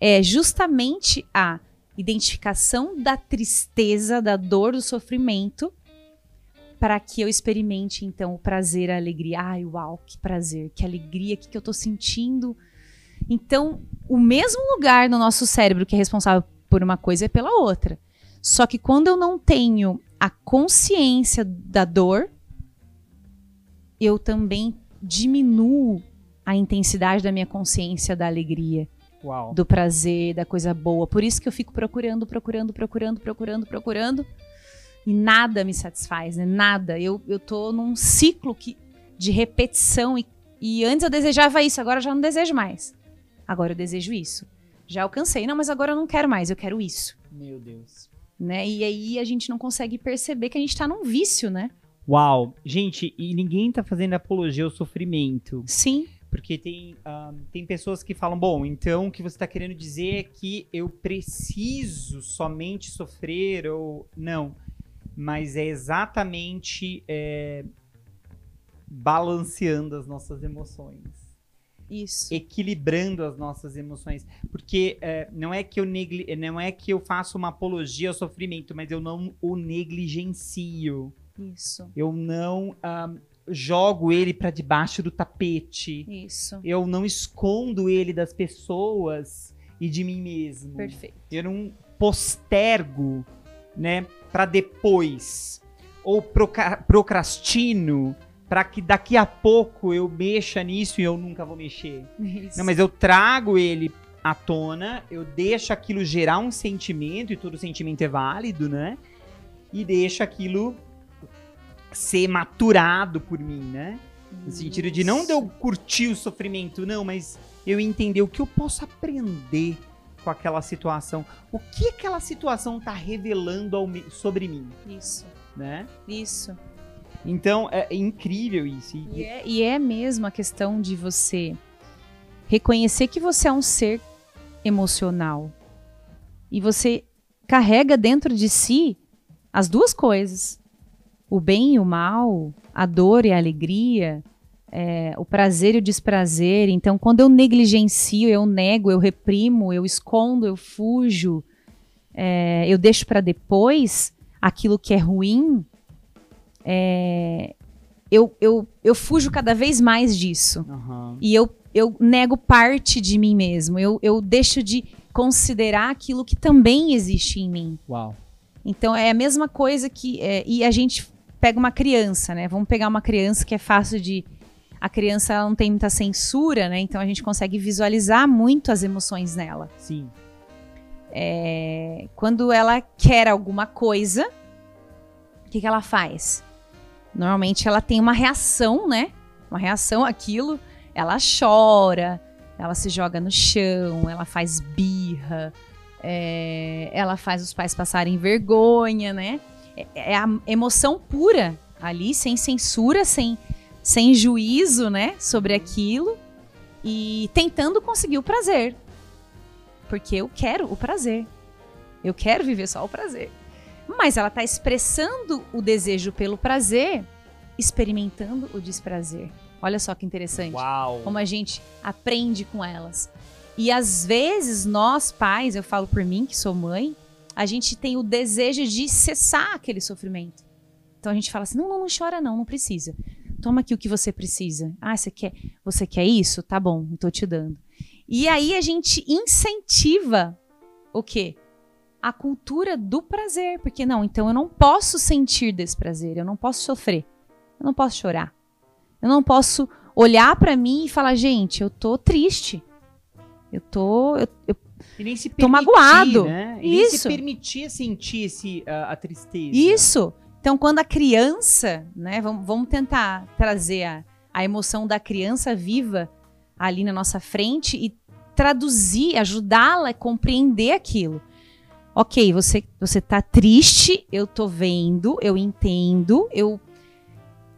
é justamente a identificação da tristeza, da dor, do sofrimento, para que eu experimente então o prazer, a alegria. Ai, uau, que prazer, que alegria, que, que eu tô sentindo. Então, o mesmo lugar no nosso cérebro que é responsável por uma coisa é pela outra. Só que quando eu não tenho a consciência da dor, eu também diminuo a intensidade da minha consciência da alegria, Uau. do prazer, da coisa boa. Por isso que eu fico procurando, procurando, procurando, procurando, procurando. E nada me satisfaz, né? Nada. Eu, eu tô num ciclo que, de repetição. E, e antes eu desejava isso, agora eu já não desejo mais. Agora eu desejo isso. Já alcancei. Não, mas agora eu não quero mais, eu quero isso. Meu Deus. Né? E aí a gente não consegue perceber que a gente tá num vício, né? Uau. Gente, e ninguém tá fazendo apologia ao sofrimento. Sim. Porque tem, ah, tem pessoas que falam, bom, então o que você está querendo dizer é que eu preciso somente sofrer ou. Não. Mas é exatamente é, balanceando as nossas emoções. Isso. Equilibrando as nossas emoções. Porque é, não, é que eu negli não é que eu faço uma apologia ao sofrimento, mas eu não o negligencio. Isso. Eu não ah, jogo ele para debaixo do tapete. Isso. Eu não escondo ele das pessoas e de mim mesmo. Perfeito. Eu não postergo, né, para depois ou proca- procrastino para que daqui a pouco eu mexa nisso e eu nunca vou mexer. Isso. Não, mas eu trago ele à tona, eu deixo aquilo gerar um sentimento e todo sentimento é válido, né? E deixo aquilo ser maturado por mim, né? No sentido de não de eu curtir o sofrimento, não, mas eu entender o que eu posso aprender com aquela situação. O que aquela situação tá revelando me- sobre mim, Isso. né? Isso. Então, é, é incrível isso. E- E é, e é mesmo a questão de você reconhecer que você é um ser emocional. E você carrega dentro de si as duas coisas: o bem e o mal, a dor e a alegria, é, o prazer e o desprazer. Então, quando eu negligencio, eu nego, eu reprimo, eu escondo, eu fujo, é, eu deixo para depois aquilo que é ruim. é, eu, eu, eu fujo cada vez mais disso. Aham. E eu, eu nego parte de mim mesmo. Eu, eu deixo de considerar aquilo que também existe em mim. Uau. Então é a mesma coisa que. é, e a gente pega uma criança, né? Vamos pegar uma criança que é fácil de. A criança ela não tem muita censura, né? Então a gente consegue visualizar muito as emoções nela. Sim. É, quando ela quer alguma coisa, o que, que ela faz? Normalmente ela tem uma reação, né? Uma reação àquilo. Ela chora, ela se joga no chão, ela faz birra, é, ela faz os pais passarem vergonha, né? É, é a emoção pura ali, sem censura, sem, sem juízo, né? Sobre aquilo e tentando conseguir o prazer. Porque eu quero o prazer. Eu quero viver só o prazer. Mas ela está expressando o desejo pelo prazer, experimentando o desprazer. Olha só que interessante. Uau. Como a gente aprende com elas. E às vezes nós pais, eu falo por mim que sou mãe, a gente tem o desejo de cessar aquele sofrimento. Então a gente fala assim: "Não, não, não chora não, não precisa. Toma aqui o que você precisa. Ah, você quer, você quer isso? Tá bom, estou te dando." E aí a gente incentiva o quê? A cultura do prazer, porque não, então eu não posso sentir desprazer, eu não posso sofrer. Eu não posso chorar. Eu não posso olhar para mim e falar, gente, eu tô triste. Eu tô. Eu, eu e nem se tô magoado. Né? E nem Isso. se permitir sentir esse, a, a tristeza. Isso. Então, quando a criança, né? Vamos, vamos tentar trazer a, a emoção da criança viva ali na nossa frente e traduzir, ajudá-la a compreender aquilo. Ok, você, você tá triste, eu tô vendo, eu entendo, eu,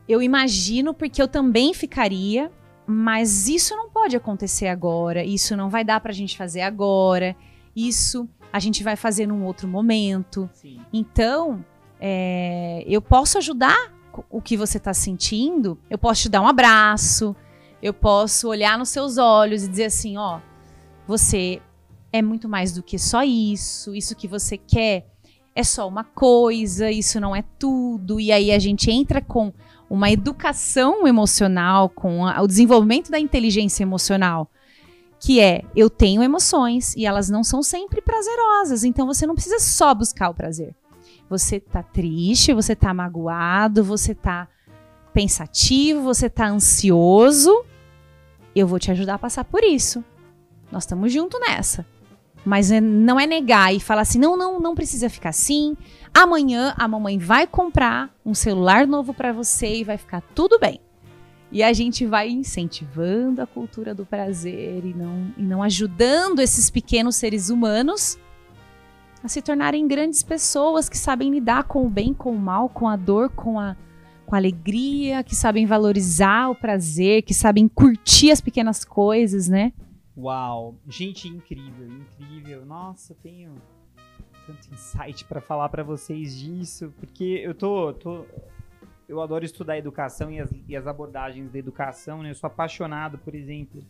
eu imagino porque eu também ficaria, mas isso não pode acontecer agora, isso não vai dar pra gente fazer agora, isso a gente vai fazer num outro momento. Sim. Então, é, eu posso ajudar o que você está sentindo, eu posso te dar um abraço, eu posso olhar nos seus olhos e dizer assim: ó, você é muito mais do que só isso, isso que você quer é só uma coisa, isso não é tudo. E aí a gente entra com uma educação emocional, com a- o desenvolvimento da inteligência emocional. Que é, eu tenho emoções e elas não são sempre prazerosas, então você não precisa só buscar o prazer. Você tá triste, você tá magoado, você tá pensativo, você tá ansioso. Eu vou te ajudar a passar por isso. Nós estamos juntos nessa. Mas é- não é negar e falar assim: não, não, não precisa ficar assim. Amanhã a mamãe vai comprar um celular novo para você e vai ficar tudo bem. E a gente vai incentivando a cultura do prazer e não, e não ajudando esses pequenos seres humanos a se tornarem grandes pessoas que sabem lidar com o bem, com o mal, com a dor, com a, com a alegria, que sabem valorizar o prazer, que sabem curtir as pequenas coisas, né? Uau. Gente, incrível, incrível. Nossa, tenho tanto insight pra falar pra vocês disso, porque eu tô, tô eu adoro estudar educação e as, e as abordagens da educação, né? Eu sou apaixonado, por exemplo,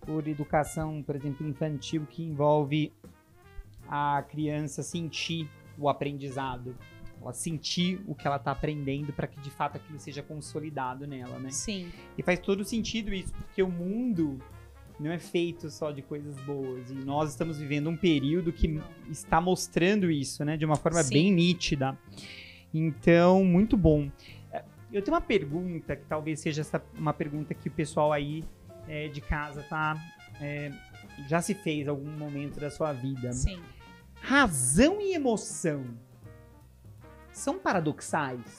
por educação, por exemplo, infantil que envolve a criança sentir o aprendizado, ela sentir o que ela tá aprendendo para que de fato aquilo seja consolidado nela, né? Sim. E faz todo sentido isso, porque o mundo não é feito só de coisas boas. E nós estamos vivendo um período que está mostrando isso, né? De uma forma Sim. bem nítida. Então, muito bom. Eu tenho uma pergunta, que talvez seja essa, uma pergunta que o pessoal aí é, de casa tá. é, já se fez em algum momento da sua vida. Sim. Razão e emoção são paradoxais?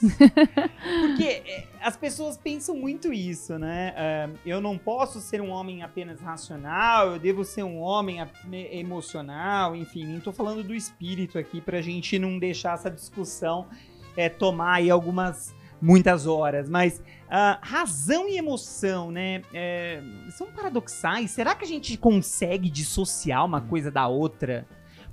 Porque é, as pessoas pensam muito isso, né? Ah, eu não posso ser um homem apenas racional, eu devo ser um homem ap- emocional, enfim, não tô falando do espírito aqui pra gente não deixar essa discussão é, tomar aí algumas, muitas horas, mas ah, razão e emoção, né, é, são paradoxais. Será que a gente consegue dissociar uma coisa da outra?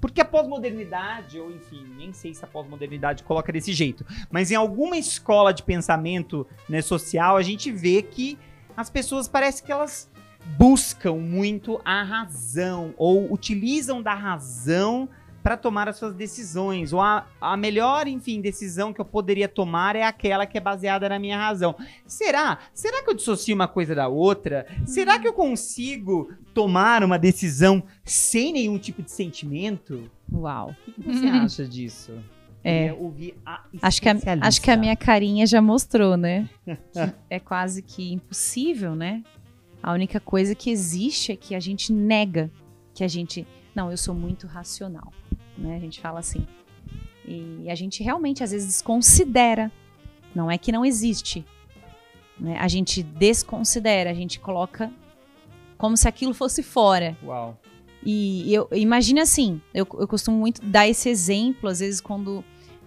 Porque a pós-modernidade, ou enfim, nem sei se a pós-modernidade coloca desse jeito, mas em alguma escola de pensamento né, social, a gente vê que as pessoas parece que elas buscam muito a razão, ou utilizam da razão para tomar as suas decisões. Ou a, a melhor, enfim, decisão que eu poderia tomar é aquela que é baseada na minha razão. Será? Será que eu dissocio uma coisa da outra? Será que eu consigo tomar uma decisão sem nenhum tipo de sentimento? Uau. O que você acha disso? É. Acho que, a, acho que a minha carinha já mostrou, né? É quase que impossível, né? A única coisa que existe é que a gente nega que a gente. Não, eu sou muito racional. Né? A gente fala assim. E a gente realmente, às vezes, desconsidera. Não é que não existe. Né? A gente desconsidera, a gente coloca como se aquilo fosse fora. Uau. E eu imagine assim, eu, eu costumo muito dar esse exemplo, às vezes, quando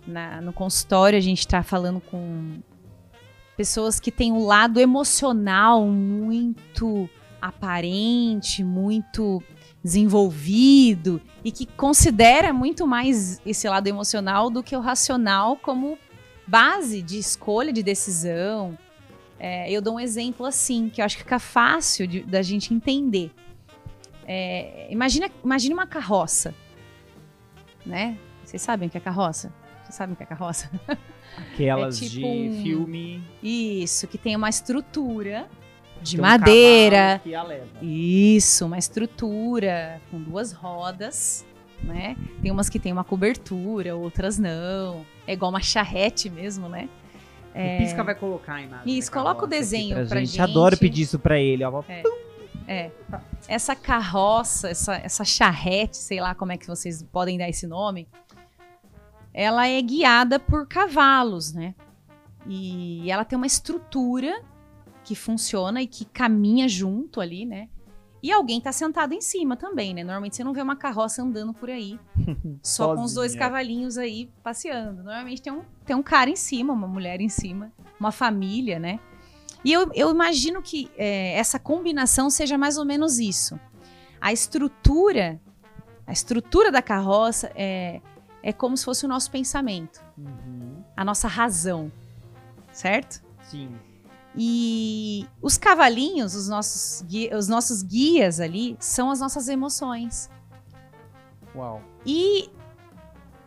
na- no consultório a gente está falando com pessoas que têm um lado emocional muito aparente, muito desenvolvido e que considera muito mais esse lado emocional do que o racional como base de escolha de decisão. É, eu dou um exemplo assim, que eu acho que fica fácil de, da gente entender. É, imagina, imagina uma carroça, né? Vocês sabem o que é carroça? Vocês sabem o que é carroça? Aquelas É tipo de um- filme. Isso, que tem uma estrutura de tem um madeira. cavalo que a leva. Isso, uma estrutura com duas rodas, né? Tem umas que tem uma cobertura, outras não. É igual uma charrete mesmo, né? O Pisca vai colocar a imagem. Isso, coloca o desenho pra gente. gente. Adoro pedir isso pra ele. Ó. É. Essa carroça, essa, essa charrete, sei lá como é que vocês podem dar esse nome, ela é guiada por cavalos, né? E ela tem uma estrutura que funciona e que caminha junto ali, né? E alguém tá sentado em cima também, né? Normalmente você não vê uma carroça andando por aí, só com os dois cavalinhos aí passeando. Normalmente tem um, tem um cara em cima, uma mulher em cima, uma família, né? E eu, eu imagino que é, essa combinação seja mais ou menos isso. A estrutura, a estrutura da carroça é, é como se fosse o nosso pensamento, Uhum. a nossa razão, certo? Sim. E os cavalinhos, os nossos, gui- os nossos guias ali, são as nossas emoções. Uau. E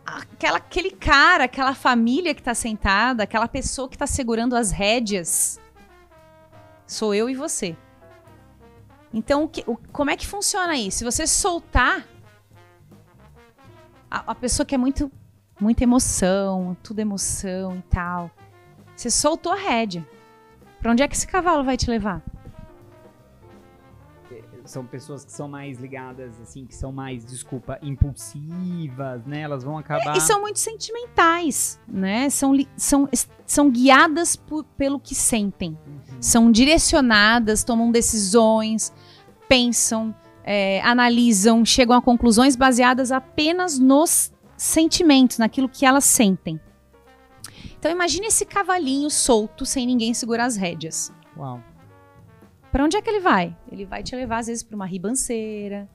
aquela, aquele cara, aquela família que tá sentada, aquela pessoa que tá segurando as rédeas, sou eu e você. Então, o que- o- como é que funciona isso? Se você soltar, a, a pessoa que é muito, muita emoção, tudo emoção e tal, você soltou a rédea. Pra onde é que esse cavalo vai te levar? São pessoas que são mais ligadas, assim, que são mais, desculpa, impulsivas, né? Elas vão acabar. E são muito sentimentais, né? São, são, são guiadas por- pelo que sentem. Uhum. são direcionadas, tomam decisões, pensam, é, analisam, chegam a conclusões baseadas apenas nos sentimentos, naquilo que elas sentem. Então imagine esse cavalinho solto, sem ninguém segurar as rédeas. Uau. Para onde é que ele vai? Ele vai te levar às vezes para uma ribanceira.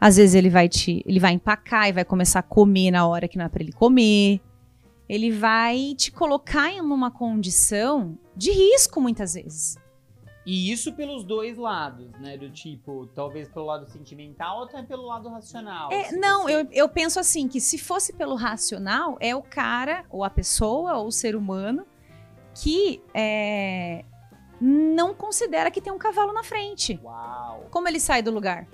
Às vezes ele vai te, ele vai empacar e vai começar a comer na hora que não é para ele comer. Ele vai te colocar em uma condição de risco muitas vezes. E isso pelos dois lados, né? Do tipo, talvez pelo lado sentimental ou até pelo lado racional. É, Se não, você- eu, eu penso assim, que se fosse pelo racional, é o cara, ou a pessoa, ou o ser humano, que é, não considera que tem um cavalo na frente. Uau. Como ele sai do lugar?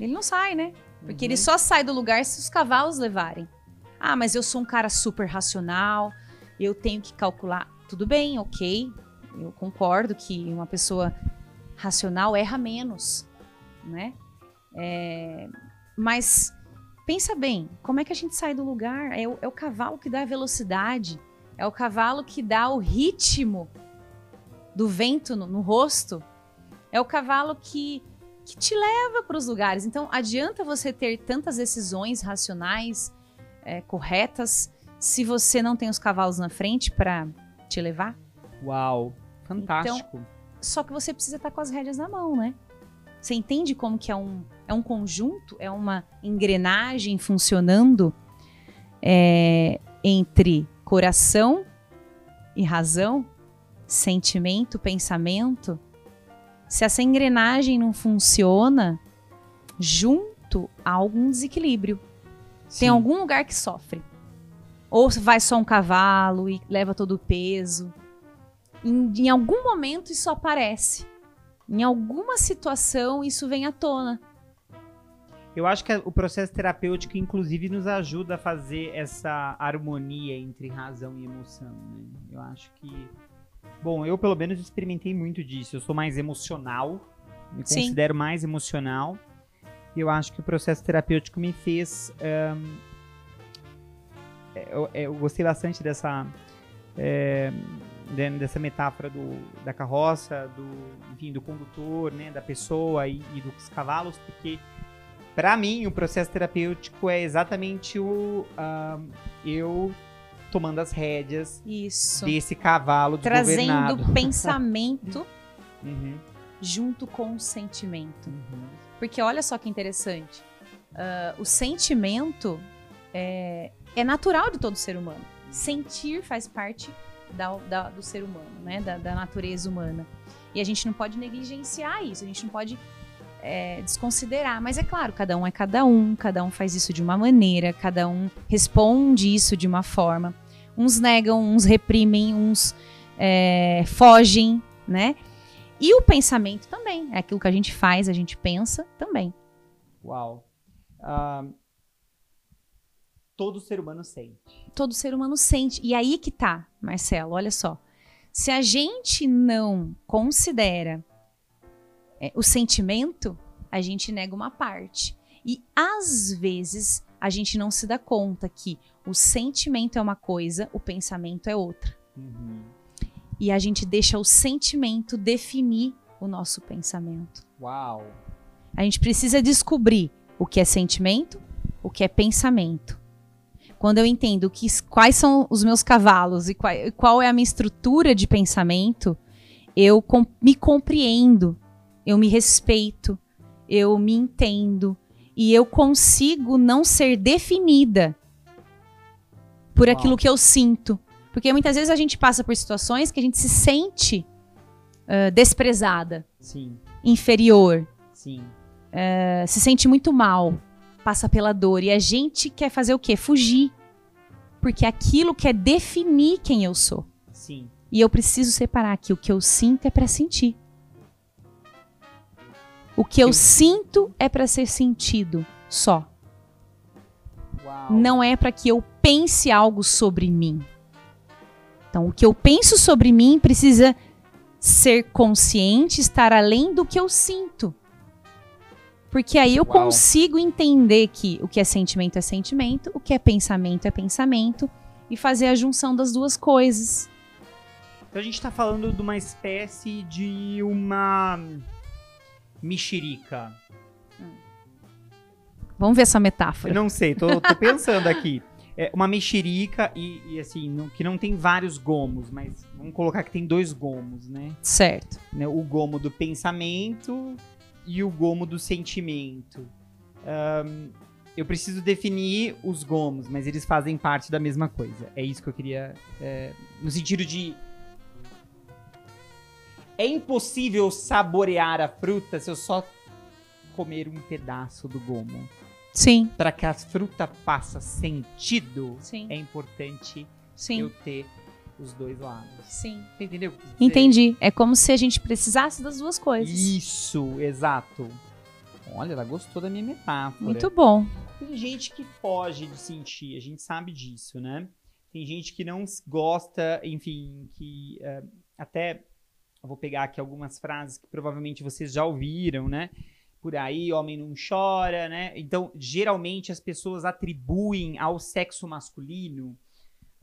Ele não sai, né? Porque Uhum. ele só sai do lugar se os cavalos levarem. Ah, mas eu sou um cara super racional, eu tenho que calcular. Tudo bem, ok. Eu concordo que uma pessoa racional erra menos, né? É, mas pensa bem, como é que a gente sai do lugar? É o, é o cavalo que dá a velocidade, é o cavalo que dá o ritmo do vento no, no rosto, é o cavalo que, que te leva para os lugares. Então, adianta você ter tantas decisões racionais, é, corretas, se você não tem os cavalos na frente para te levar? Uau. Fantástico. Só que você precisa estar com as rédeas na mão, né? Você entende como que é um, é um conjunto, é uma engrenagem funcionando é, entre coração e razão, sentimento, pensamento? Se essa engrenagem não funciona, junto há algum desequilíbrio. Sim. Tem algum lugar que sofre. Ou vai só um cavalo e leva todo o peso. Em, em algum momento isso aparece. Em alguma situação isso vem à tona. Eu acho que o processo terapêutico, inclusive, nos ajuda a fazer essa harmonia entre razão e emoção, né? Eu acho que. Bom, eu pelo menos experimentei muito disso. Eu sou mais emocional, me Sim. considero mais emocional. E eu acho que o processo terapêutico me fez. ahn, eu, eu gostei bastante dessa. é, dessa metáfora do, da carroça, do, enfim, do condutor, né, da pessoa e, e dos cavalos, porque Pra mim, o processo terapêutico é exatamente o ahn, eu tomando as rédeas Isso. desse cavalo Trazendo pensamento Uhum, junto com o sentimento. uhum. Porque olha só que interessante. Ah, o sentimento é, é natural de todo ser humano. Sentir faz parte da, da, do ser humano, né? Da, da, natureza humana. E a gente não pode negligenciar isso, a gente não pode é, desconsiderar. Mas é claro, cada um é cada um, cada um faz isso de uma maneira, cada um responde isso de uma forma. Uns negam, uns reprimem, uns é, fogem, né? E o pensamento também, é aquilo que a gente faz, a gente pensa também. Uau. Uh, todo ser humano sente. Todo ser humano sente. E aí que tá, Marcelo, olha só. Se a gente não considera é, o sentimento, a gente nega uma parte. E às vezes a gente não se dá conta que o sentimento é uma coisa, o pensamento é outra. Uhum. E a gente deixa o sentimento definir o nosso pensamento. Uau! A gente precisa descobrir o que é sentimento, o que é pensamento. Quando eu entendo que, quais são os meus cavalos e qual, qual é a minha estrutura de pensamento, eu com, me compreendo, eu me respeito, eu me entendo e eu consigo não ser definida por Uau. aquilo que eu sinto. Porque muitas vezes a gente passa por situações que a gente se sente uh, desprezada, Sim. inferior, Sim. Uh, se sente muito mal passa pela dor. E a gente quer fazer o quê? Fugir. Porque aquilo quer definir quem eu sou. Sim. E eu preciso separar que o que eu sinto é para sentir. O que eu, sinto é para ser sentido só. Uau. Não é para que eu pense algo sobre mim. Então, o que eu penso sobre mim precisa ser consciente, estar além do que eu sinto. Porque aí eu Uau. consigo entender que o que é sentimento é sentimento, o que é pensamento é pensamento, e fazer a junção das duas coisas. Então a gente está falando de uma espécie de uma mexerica. Vamos ver essa metáfora. Eu não sei, tô, tô pensando aqui. É uma mexerica e, e assim, não, que não tem vários gomos, mas vamos colocar que tem dois gomos, né? Certo. Né, o gomo do pensamento e o gomo do sentimento. Um, eu preciso definir os gomos, mas eles fazem parte da mesma coisa. É isso que eu queria. É, no sentido de. É impossível saborear a fruta se eu só comer um pedaço do gomo. Sim. Para que a fruta faça sentido, Sim. é importante Sim. eu ter os dois lados. Sim. Entendeu? Entendi. É como se a gente precisasse das duas coisas. Isso, exato. Olha, ela gostou da minha metáfora. Muito bom. Tem gente que foge de sentir, a gente sabe disso, né? Tem gente que não gosta, enfim, que uh, até eu vou pegar aqui algumas frases que provavelmente vocês já ouviram, né? Por aí, homem não chora, né? Então, geralmente as pessoas atribuem ao sexo masculino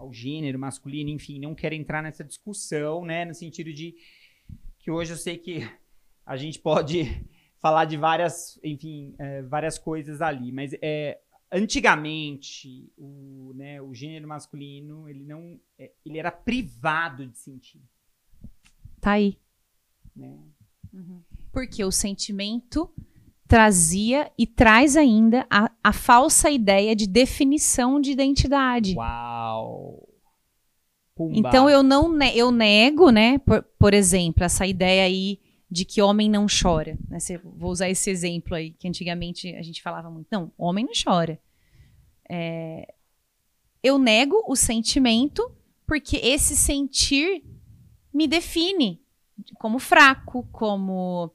ao gênero masculino, enfim, não quero entrar nessa discussão, né, no sentido de que hoje eu sei que a gente pode falar de várias, enfim, é, várias coisas ali, mas é, antigamente o, né, o gênero masculino ele não, é, ele era privado de sentir. Tá aí. Né? Uhum. Porque o sentimento trazia e traz ainda a, a falsa ideia de definição de identidade. Uau! Pumba. Então eu não eu nego, né, por, por, exemplo, essa ideia aí de que homem não chora. Né? vou usar esse exemplo aí, que antigamente a gente falava muito. Não, homem não chora. É, eu nego o sentimento porque esse sentir me define como fraco, como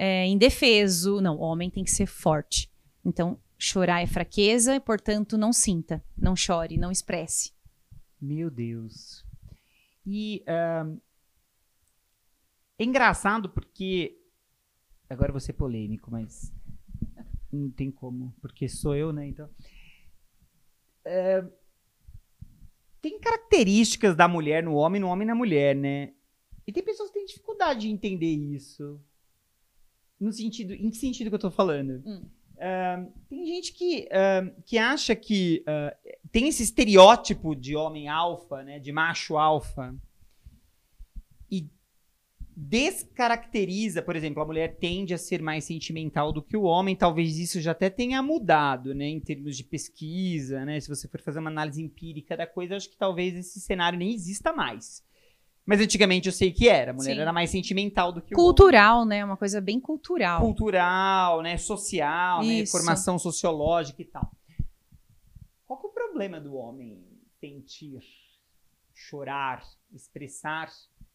é, indefeso. Não, homem tem que ser forte. Então, chorar é fraqueza e, portanto, não sinta, não chore, não expresse. Meu Deus. E uh, é engraçado porque. Agora vou ser polêmico, mas não tem como, porque sou eu, né? Então. Tem características da mulher no homem, no homem na mulher, né? E tem pessoas que têm dificuldade de entender isso. No sentido. Em que sentido que eu tô falando? Hum. Uh, tem gente que, uh, que acha que uh, tem esse estereótipo de homem alfa, né, de macho alfa, e descaracteriza, por exemplo, a mulher tende a ser mais sentimental do que o homem, talvez isso já até tenha mudado, né, em termos de pesquisa, né, se você for fazer uma análise empírica da coisa, acho que talvez esse cenário nem exista mais. Mas antigamente eu sei que era. A mulher Sim. era mais sentimental do que o Cultural, né? Uma coisa bem cultural. homem. Cultural, né? Social, né? Formação sociológica e tal. Qual que é o problema do homem sentir, chorar, expressar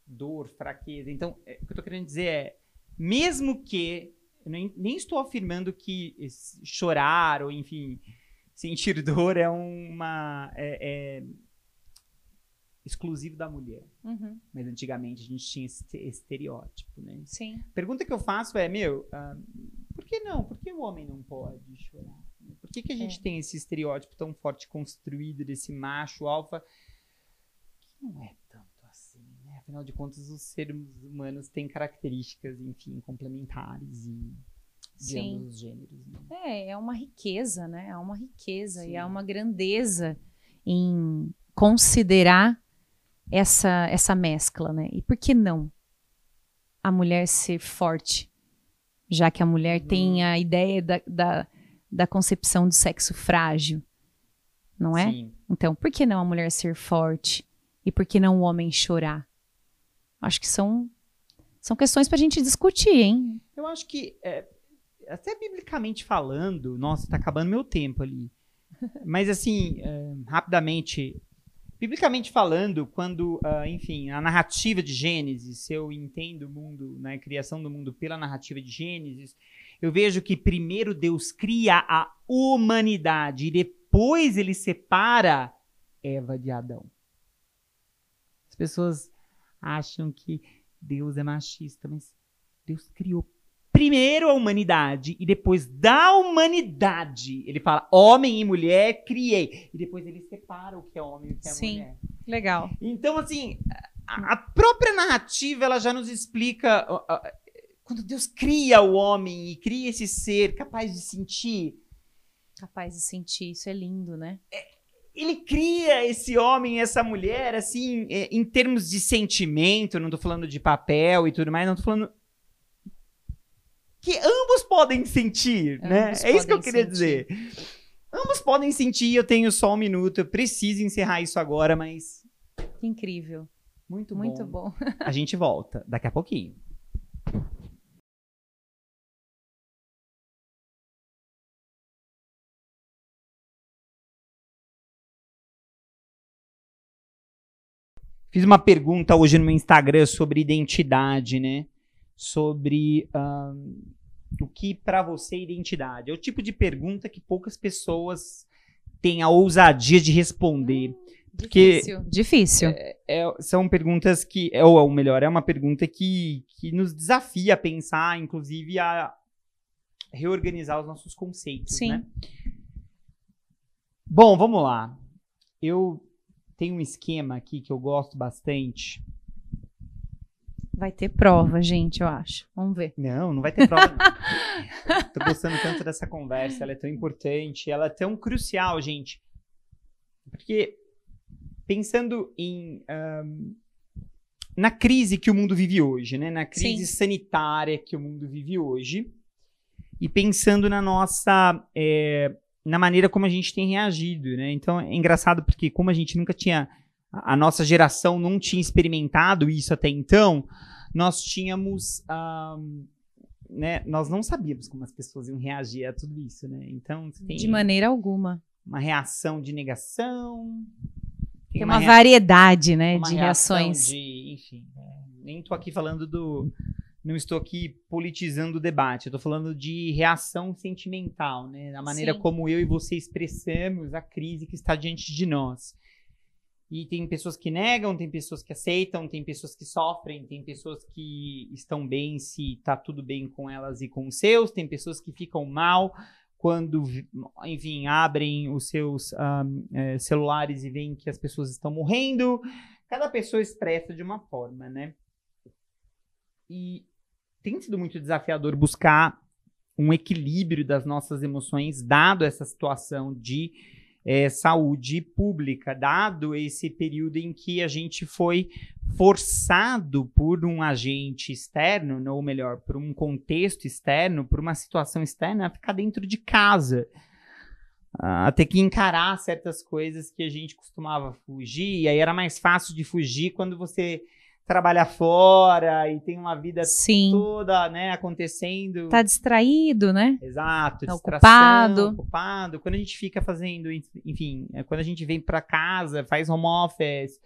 dor, fraqueza? Então, é, o que eu tô querendo dizer é, mesmo que eu nem, nem estou afirmando que chorar ou enfim sentir dor é uma é- é exclusivo da mulher. Uhum, Mas antigamente a gente tinha esse te- estereótipo, né? Sim. Pergunta que eu faço é, meu, ah, por que não? Por que o homem não pode chorar? Por que, que a gente É. tem esse estereótipo tão forte construído desse macho alfa que não é tanto assim, né? Afinal de contas, os seres humanos têm características, enfim, complementares e de Sim. ambos os gêneros. Né? É, é uma riqueza, né? É uma riqueza Sim. e há uma grandeza em considerar essa, essa mescla, né? E por que não a mulher ser forte? Já que a mulher Uhum. tem a ideia da, da, da concepção do sexo frágil, não é? Sim. Então, por que não a mulher ser forte? E por que não o homem chorar? Acho que são, são questões pra gente discutir, hein? Eu acho que, é, até biblicamente falando, nossa, tá acabando meu tempo ali. Mas, assim, é, rapidamente, biblicamente falando, quando, ah, enfim, a narrativa de Gênesis, eu entendo o mundo, né, a criação do mundo pela narrativa de Gênesis, eu vejo que primeiro Deus cria a humanidade e depois ele separa Eva de Adão. As pessoas acham que Deus é machista, mas Deus criou primeiro a humanidade e depois da humanidade ele fala homem e mulher criei e depois ele separa o que é homem e o que é Sim. mulher. Legal. Então assim a, a própria narrativa ela já nos explica quando Deus cria o homem e cria esse ser capaz de sentir Capaz de sentir, isso é lindo, né? ele cria esse homem e essa mulher, assim, é, em termos de sentimento, não tô falando de papel e tudo mais, não tô falando. Que ambos podem sentir, né? Ambos É isso que eu queria sentir. dizer. Ambos podem sentir, eu tenho só um minuto, eu preciso encerrar isso agora, mas. Que incrível. Muito, Muito bom. A gente volta daqui a pouquinho. Fiz uma pergunta hoje no meu Instagram sobre identidade, né? Sobre o que pra você é identidade. É o tipo de pergunta que poucas pessoas têm a ousadia de responder. Porque- Difícil. Difícil. É, são perguntas que, é, ou, ou melhor, é uma pergunta que, que nos desafia a pensar, inclusive a reorganizar os nossos conceitos, Sim. né? Bom, vamos lá. Eu tenho um esquema aqui que eu gosto bastante. Vai ter prova, gente, eu acho. Vamos ver. Não, não vai ter prova. Tô gostando tanto dessa conversa, ela é tão importante, ela é tão crucial, gente. Porque pensando em ahn, na crise que o mundo vive hoje, né? Na crise sanitária que o mundo vive hoje, e pensando na nossa é, na maneira como a gente tem reagido, né? Então é engraçado porque como a gente nunca tinha a nossa geração não tinha experimentado isso até então, nós tínhamos ahn, né, nós não sabíamos como as pessoas iam reagir a tudo isso, né? Então tem De maneira alguma. uma reação de negação, Tem uma, variedade, né, uma de reações. de, enfim, é, nem estou aqui falando do, não estou aqui politizando o debate, eu estou falando de reação sentimental, né, a maneira Sim. como eu e você expressamos a crise que está diante de nós. E tem pessoas que negam, tem pessoas que aceitam, tem pessoas que sofrem, tem pessoas que estão bem se tá tudo bem com elas e com os seus, tem pessoas que ficam mal quando, enfim, abrem os seus ahm, eh, celulares e veem que as pessoas estão morrendo. Cada pessoa expressa de uma forma, né? E tem sido muito desafiador buscar um equilíbrio das nossas emoções, dado essa situação de eh, saúde pública, dado esse período em que a gente foi forçado por um agente externo, ou melhor, por um contexto externo, por uma situação externa, a ficar dentro de casa. A ter que encarar certas coisas que a gente costumava fugir, e aí era mais fácil de fugir quando você trabalha fora e tem uma vida Sim. toda, né, acontecendo. Tá distraído, né? Exato, Tá ocupado. ocupado. Quando a gente fica fazendo, enfim, é, quando a gente vem pra casa, faz home office,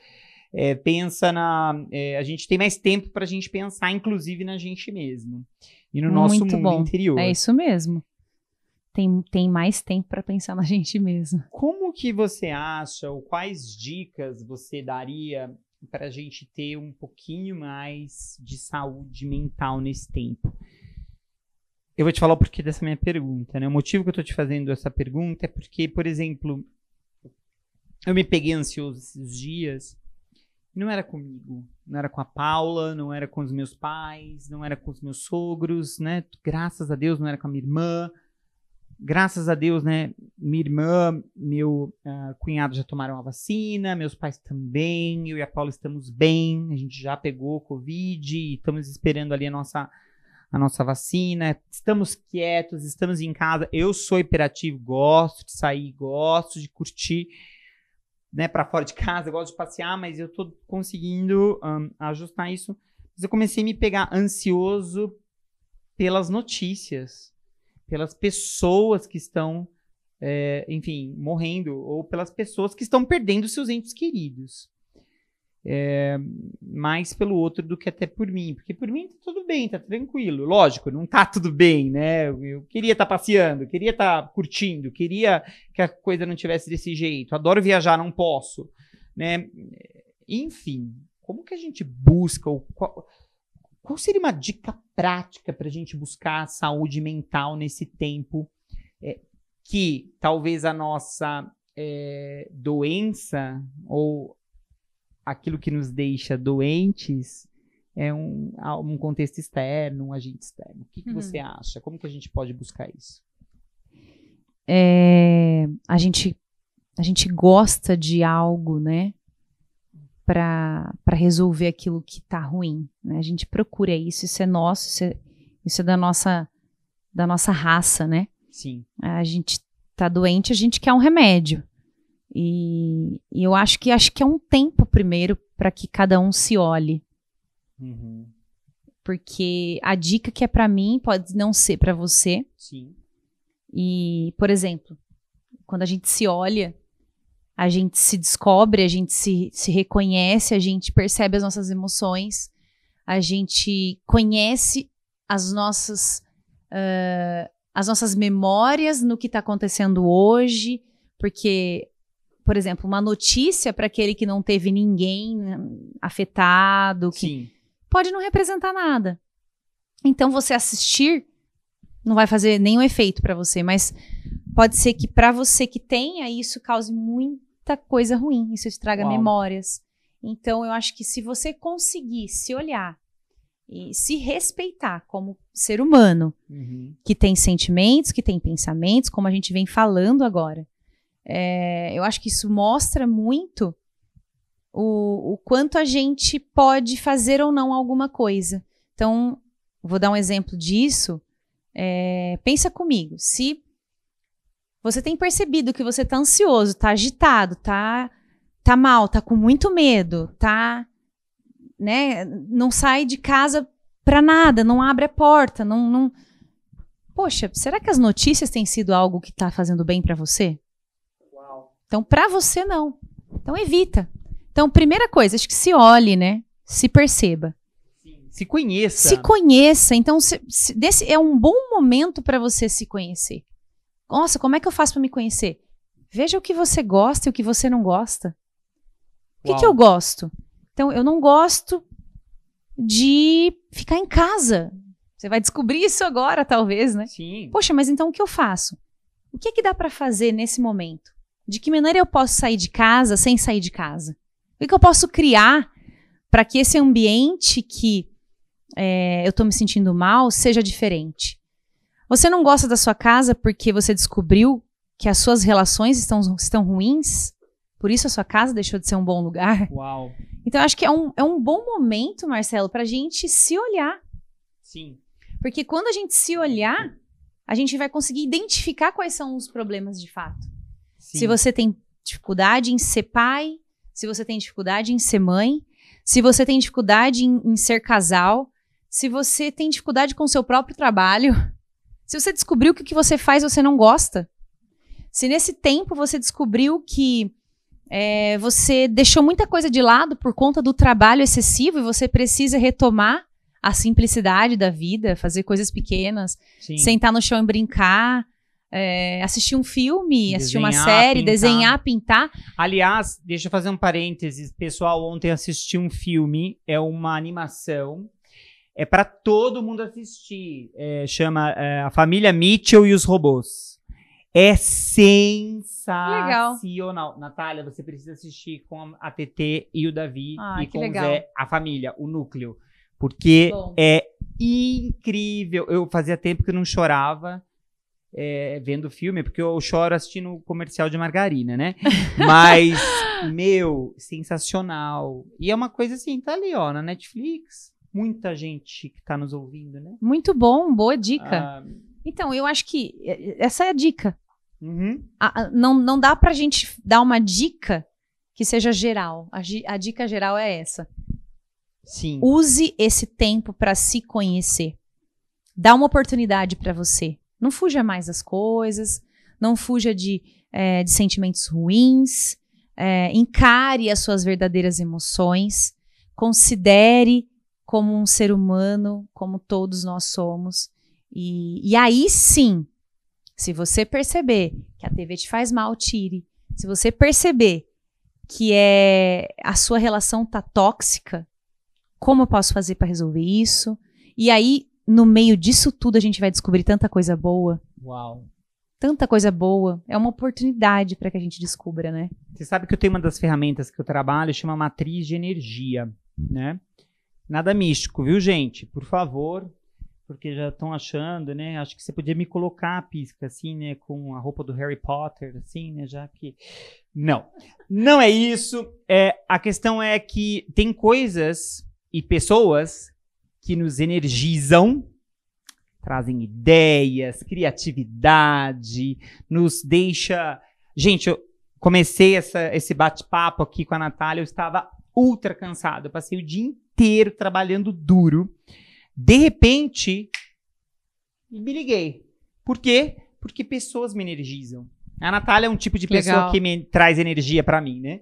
é, pensa na. é, a gente tem mais tempo pra gente pensar, inclusive, na gente mesmo. E no nosso Muito mundo bom. interior. É isso mesmo. Tem, tem mais tempo pra pensar na gente mesmo. Como que você acha, ou quais dicas você daria para a gente ter um pouquinho mais de saúde mental nesse tempo? Eu vou te falar o porquê dessa minha pergunta, né? O motivo que eu tô te fazendo essa pergunta é porque, por exemplo, eu me peguei ansioso esses dias. Não era comigo, não era com a Paula, não era com os meus pais, não era com os meus sogros, né? Graças a Deus não era com a minha irmã. Graças a Deus, né? Minha irmã, meu ah, cunhado já tomaram a vacina, meus pais também, eu e a Paula estamos bem, a gente já pegou Covid, estamos esperando ali a nossa, a nossa vacina, estamos quietos, estamos em casa. Eu sou hiperativo, gosto de sair, gosto de curtir, né, para fora de casa, gosto de passear, mas eu tô conseguindo ahn, ajustar isso. Mas eu comecei a me pegar ansioso pelas notícias, pelas pessoas que estão, é, enfim, morrendo, ou pelas pessoas que estão perdendo seus entes queridos. É, mais pelo outro do que até por mim. Porque por mim tá tudo bem, tá tranquilo. Lógico, não tá tudo bem, né? Eu, eu queria estar passeando, queria estar curtindo, queria que a coisa não tivesse desse jeito. Adoro viajar, não posso, né? Enfim, como que a gente busca ou qual, qual seria uma dica prática para a gente buscar saúde mental nesse tempo é, que talvez a nossa é, doença ou aquilo que nos deixa doentes é um, um contexto externo, um agente externo. O que, que Uhum. você acha? Como que a gente pode buscar isso? É, a gente a gente gosta de algo, né? Para resolver aquilo que tá ruim, né? A gente procura isso, isso é nosso, isso é, isso é da nossa da nossa raça, né? Sim. A gente tá doente, a gente quer um remédio. E, e eu acho que acho que é um tempo primeiro para que cada um se olhe, Uhum. porque a dica que é para mim pode não ser para você. Sim. E, por exemplo, quando a gente se olha, a gente se descobre, a gente se, se reconhece, a gente percebe as nossas emoções, a gente conhece as nossas, ah, as nossas memórias no que está acontecendo hoje, porque, por exemplo, uma notícia para aquele que não teve ninguém né, afetado, que Sim. pode não representar nada. Então você assistir não vai fazer nenhum efeito para você, mas pode ser que para você que tenha isso cause muita coisa ruim, isso estraga Uau. memórias. Então eu acho que se você conseguir se olhar e se respeitar como ser humano, Uhum. que tem sentimentos, que tem pensamentos, como a gente vem falando agora. É, eu acho que isso mostra muito o, o quanto a gente pode fazer ou não alguma coisa. Então, vou dar um exemplo disso. É, pensa comigo, se você tem percebido que você está ansioso, está agitado, está tá mal, tá com muito medo, tá, né, não sai de casa para nada, não abre a porta, não, não, Poxa, será que as notícias têm sido algo que está fazendo bem para você? Uau. Então, para você não. Então evita. Então, primeira coisa, acho que se olhe, né? Se perceba. Se conheça. Se conheça. Então, se- se- desse é um bom momento para você se conhecer. Nossa, como é que eu faço para me conhecer? Veja o que você gosta e o que você não gosta. O que, que eu gosto? Então, eu não gosto de ficar em casa. Você vai descobrir isso agora, talvez, né? Sim. Poxa, mas então o que eu faço? O que é que dá pra fazer nesse momento? De que maneira eu posso sair de casa sem sair de casa? O que, que eu posso criar para que esse ambiente que é, eu tô me sentindo mal seja diferente? Você não gosta da sua casa porque você descobriu que as suas relações estão, estão ruins? Por isso a sua casa deixou de ser um bom lugar? Uau. Então, acho que é um, é um bom momento, Marcelo, pra gente se olhar. Sim. Porque quando a gente se olhar, a gente vai conseguir identificar quais são os problemas de fato. Sim. Se você tem dificuldade em ser pai, se você tem dificuldade em ser mãe, se você tem dificuldade em, em ser casal, se você tem dificuldade com o seu próprio trabalho, se você descobriu que o que você faz você não gosta, se nesse tempo você descobriu que é, você deixou muita coisa de lado por conta do trabalho excessivo e você precisa retomar a simplicidade da vida, fazer coisas pequenas, Sim. sentar no chão e brincar, é, assistir um filme, desenhar, assistir uma série, pintar. desenhar, pintar. Aliás, deixa eu fazer um parênteses. Pessoal, ontem assisti um filme, é uma animação. É para todo mundo assistir. É, chama é, A Família Mitchell e os Robôs. É sensacional. Legal. Natália, você precisa assistir com a TT e o Davi ah, e com legal. o Zé, a família, o núcleo. Porque Bom. é incrível. Eu fazia tempo que não chorava é, vendo o filme, porque eu choro assistindo o comercial de margarina, né? Mas, meu, sensacional. E é uma coisa assim, tá ali, ó, na Netflix. Muita gente que tá nos ouvindo, né? Muito bom, boa dica. Ah, então, eu acho que é, essa é a dica. Uhum. A, a, não, não dá pra gente dar uma dica que seja geral. A, a dica geral é essa. Sim. Use esse tempo para se conhecer. Dá uma oportunidade para você. Não fuja mais das coisas, não fuja de, é, de sentimentos ruins, é, encare as suas verdadeiras emoções, considere como um ser humano, como todos nós somos. E, e aí sim, se você perceber que a TV te faz mal, tire. Se você perceber que é a sua relação tá tóxica, como eu posso fazer para resolver isso? E aí no meio disso tudo a gente vai descobrir tanta coisa boa. Uau. Tanta coisa boa. É uma oportunidade para que a gente descubra, né? Você sabe que eu tenho uma das ferramentas que eu trabalho, chama matriz de energia, né? Nada místico, viu, gente? Por favor, porque já estão achando, né? Acho que você podia me colocar, pisca, assim, né? Com a roupa do Harry Potter, assim, né? Já que. Não. Não é isso. É, a questão é que tem coisas e pessoas que nos energizam, trazem ideias, criatividade, nos deixa. Gente, eu comecei essa, esse bate-papo aqui com a Natália, eu estava ultra cansado, eu passei o dia inteiro trabalhando duro. De repente, me liguei. Por quê? Porque pessoas me energizam. A Natália é um tipo de pessoa Legal. que me traz energia para mim, né?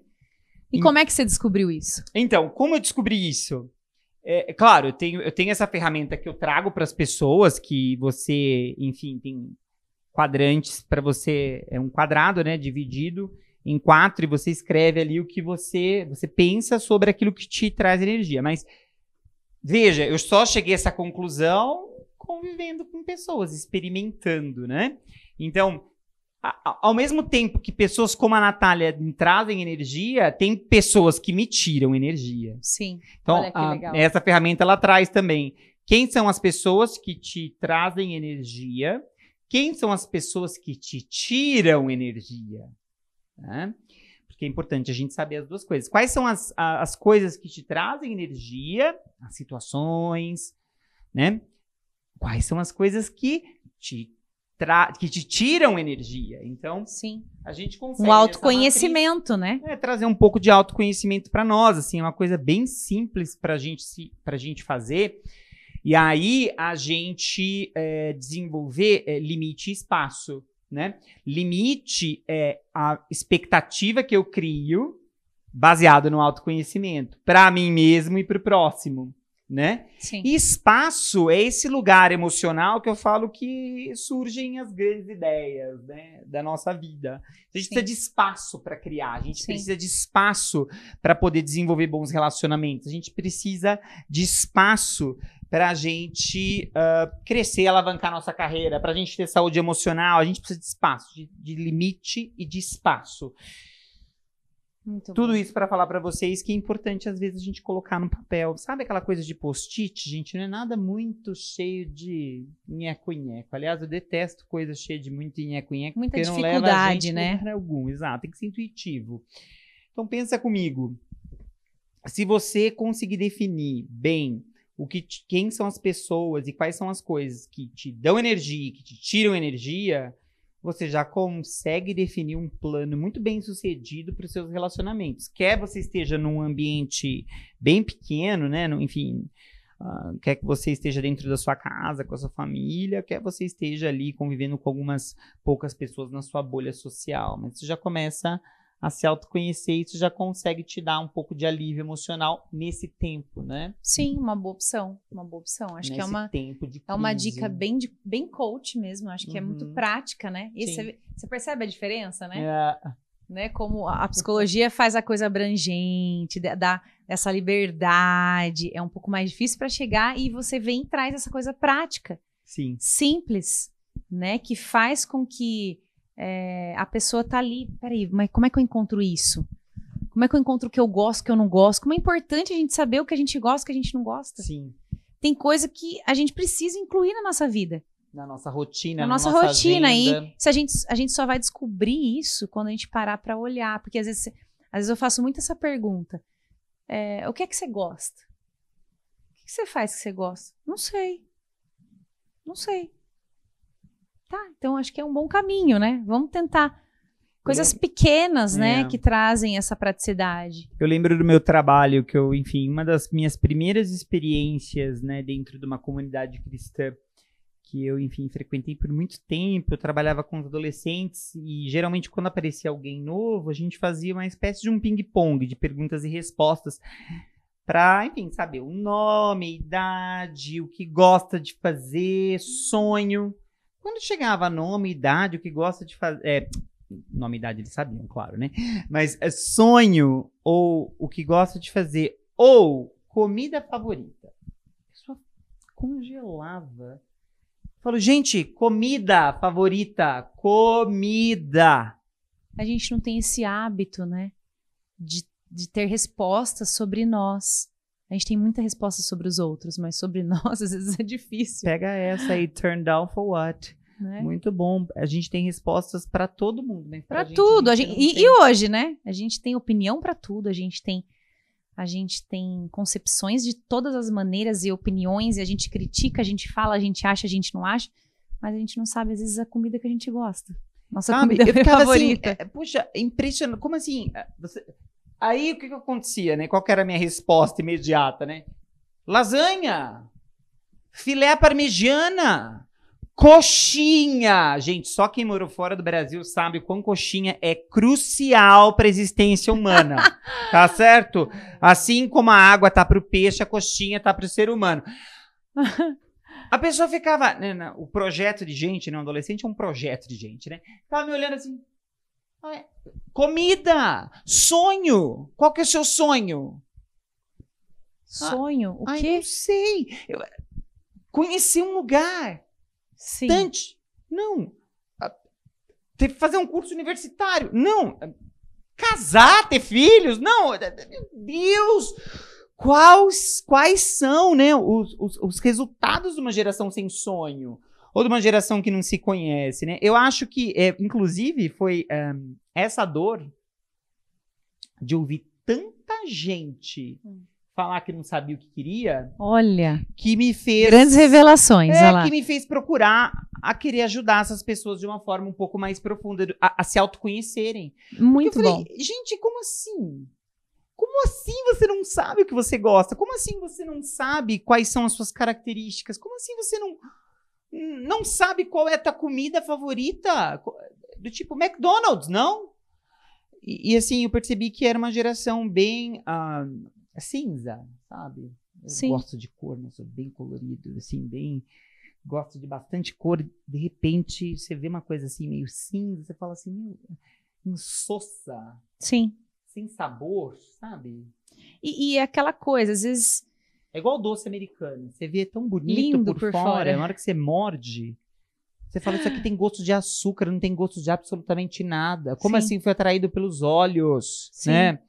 E, e como é que você descobriu isso? Então, como eu descobri isso? É, é, claro, eu tenho, eu tenho essa ferramenta que eu trago para as pessoas, que você, enfim, tem quadrantes para você, é um quadrado, né, dividido em quatro e você escreve ali o que você, você pensa sobre aquilo que te traz energia. Mas veja, eu só cheguei a essa conclusão convivendo com pessoas, experimentando, né? Então, ao mesmo tempo que pessoas como a Natália me trazem energia, tem pessoas que me tiram energia. Sim. Então, a, essa ferramenta ela traz também. Quem são as pessoas que te trazem energia? Quem são as pessoas que te tiram energia? Né? Porque é importante a gente saber as duas coisas. Quais são as, as coisas que te trazem energia? As situações, né? Quais são as coisas que te que te tiram energia. Então, Sim. a gente consegue. Um autoconhecimento, matriz, né? É, trazer um pouco de autoconhecimento para nós, assim, é uma coisa bem simples para gente a gente fazer. E aí a gente é, desenvolver é, limite e espaço, né? Limite é a expectativa que eu crio baseado no autoconhecimento para mim mesmo e para o próximo né? Sim. E espaço é esse lugar emocional que eu falo que surgem as grandes ideias, né, da nossa vida. A gente Sim. precisa de espaço para criar, a gente Sim. precisa de espaço para poder desenvolver bons relacionamentos, a gente precisa de espaço para a gente uh, crescer, alavancar nossa carreira, para a gente ter saúde emocional, a gente precisa de espaço, de, de limite e de espaço. Muito Tudo bom. isso para falar para vocês que é importante às vezes a gente colocar no papel. Sabe aquela coisa de post-it, gente? Não é nada muito cheio de nheco-nheco. Aliás, eu detesto coisas cheias de muito nheco-nheco. Muita dificuldade, não leva a gente né? algum. Exato, tem que ser intuitivo. Então pensa comigo. Se você conseguir definir bem o que quem são as pessoas e quais são as coisas que te dão energia, que te tiram energia, você já consegue definir um plano muito bem sucedido para os seus relacionamentos. Quer você esteja num ambiente bem pequeno, né? No, enfim, uh, quer que você esteja dentro da sua casa, com a sua família, quer você esteja ali convivendo com algumas poucas pessoas na sua bolha social. Mas você já começa a se autoconhecer, isso já consegue te dar um pouco de alívio emocional nesse tempo, né? Sim, uma boa opção, uma boa opção. Acho nesse que é uma tempo de é uma dica bem de, bem coach mesmo. Acho que é muito Uhum. prática, né? E Sim. você, você percebe a diferença, né? É, né? Como a psicologia faz a coisa abrangente, dá essa liberdade, é um pouco mais difícil para chegar e você vem e traz essa coisa prática, sim, simples, né? Que faz com que é, a pessoa tá ali, peraí, mas como é que eu encontro isso? Como é que eu encontro o que eu gosto, o que eu não gosto? Como é importante a gente saber o que a gente gosta, o que a gente não gosta. sim. Tem coisa que a gente precisa incluir na nossa vida, Na nossa rotina, na na nossa, rotina. agenda. E se a gente, a gente só vai descobrir isso quando a gente parar para olhar. Porque às vezes, às vezes eu faço muito essa pergunta: é, o que é que você gosta? O que, que você faz que você gosta? Não sei. Não sei. Tá, então acho que é um bom caminho, né? Vamos tentar. Coisas pequenas, né, É. que trazem essa praticidade. Eu lembro do meu trabalho, que eu, enfim, uma das minhas primeiras experiências, né, dentro de uma comunidade cristã, que eu, enfim, frequentei por muito tempo, eu trabalhava com os adolescentes e geralmente quando aparecia alguém novo, a gente fazia uma espécie de um ping-pong de perguntas e respostas para, enfim, saber o nome, idade, o que gosta de fazer, sonho. Quando chegava nome, idade, o que gosta de fazer, é, nome idade eles sabiam, claro, né? Mas é sonho ou o que gosta de fazer ou comida favorita. A pessoa congelava. Falou, gente, comida favorita, comida. A gente não tem esse hábito, né, de, de ter respostas sobre nós. A gente tem muita resposta sobre os outros, mas sobre nós às vezes é difícil. Pega essa aí, turn down for what? Né? Muito bom. A gente tem respostas pra todo mundo, né? Pra gente, tudo. A gente gente, não e, tem. e hoje, né? A gente tem opinião pra tudo, a gente tem a gente tem concepções de todas as maneiras e opiniões, e a gente critica, a gente fala, a gente acha, a gente não acha, mas a gente não sabe às vezes a comida que a gente gosta. Nossa Sabe? comida Eu ficava favorita. assim, é, puxa, impressionante. Como assim? É, você- Aí o que, que acontecia, né? Qual que era a minha resposta imediata, né? Lasanha! Filé parmegiana! Coxinha! Gente, só quem morou fora do Brasil sabe o quão coxinha é crucial para a existência humana. tá certo? Assim como a água tá pro peixe, a coxinha tá pro ser humano. A pessoa ficava. né, o projeto de gente, né? Um adolescente é um projeto de gente, né? Ficava me olhando assim. "Ah, Comida! Sonho! Qual que é o seu sonho? Sonho, o Ai, quê? não sei. Eu- conhecer um lugar. Sim. Distante. Não. Ah, Ter, fazer um curso universitário. Não. Ah, Casar, ter filhos. Não. Ah, Meu Deus! Quais, quais são né, os, os, os resultados de uma geração sem sonho? Ou de uma geração que não se conhece, né? Eu acho que, é, inclusive, foi ahn, essa dor de ouvir tanta gente Hum. falar que não sabia o que queria, Olha, que me fez grandes revelações, é, lá. que me fez procurar a querer ajudar essas pessoas de uma forma um pouco mais profunda, a, a se autoconhecerem. Muito Porque eu bom. falei, gente, como assim? Como assim você não sabe o que você gosta? Como assim você não sabe quais são as suas características? Como assim você não não sabe qual é a tua comida favorita? Do tipo McDonald's, não? E, e, assim, eu percebi que era uma geração bem ah, cinza, sabe? Eu Sim. gosto de cor, né? Sou bem colorido, assim, bem gosto de bastante cor. De repente, você vê uma coisa assim meio cinza, você fala assim, meu, insossa, Sim. sem sabor, sabe? E, e é aquela coisa, às vezes. É igual doce americano. Você vê tão bonito Lindo por, por fora, fora. na hora que você morde, você fala, isso aqui tem gosto de açúcar, não tem gosto de absolutamente nada. Como Sim. assim foi atraído pelos olhos, Sim. né?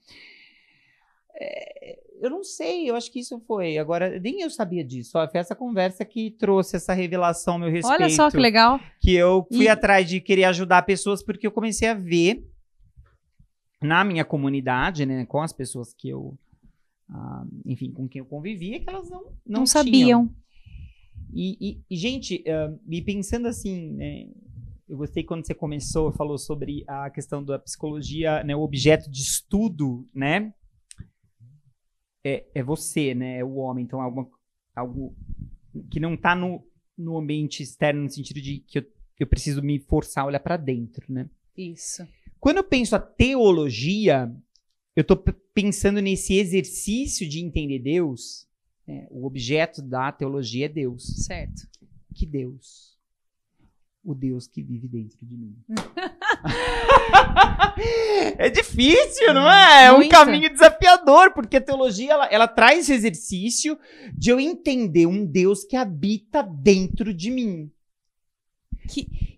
É, eu não sei, eu acho que isso foi. Agora, nem eu sabia disso. Ó, foi essa conversa que trouxe essa revelação ao meu respeito. Olha só que legal. que eu fui E- atrás de querer ajudar pessoas porque eu comecei a ver na minha comunidade, né, com as pessoas que eu, ah, enfim, com quem eu convivia, que elas não não, Não, sabiam. E, e- gente, ah, e pensando assim, né, eu gostei quando você começou, falou sobre a questão da psicologia, né, o objeto de estudo, né? É, é você, né? É o homem. Então, algo, algo que não está no, no ambiente externo, no sentido de que eu, eu preciso me forçar a olhar para dentro, né? Isso. Quando eu penso a teologia, eu estou pensando nesse exercício de entender Deus. Né? O objeto da teologia é Deus. Certo. Que Deus? O Deus que vive dentro de mim. é difícil, não é? É um Muito. caminho desafiador, porque a teologia ela, ela traz esse exercício de eu entender um Deus que habita dentro de mim.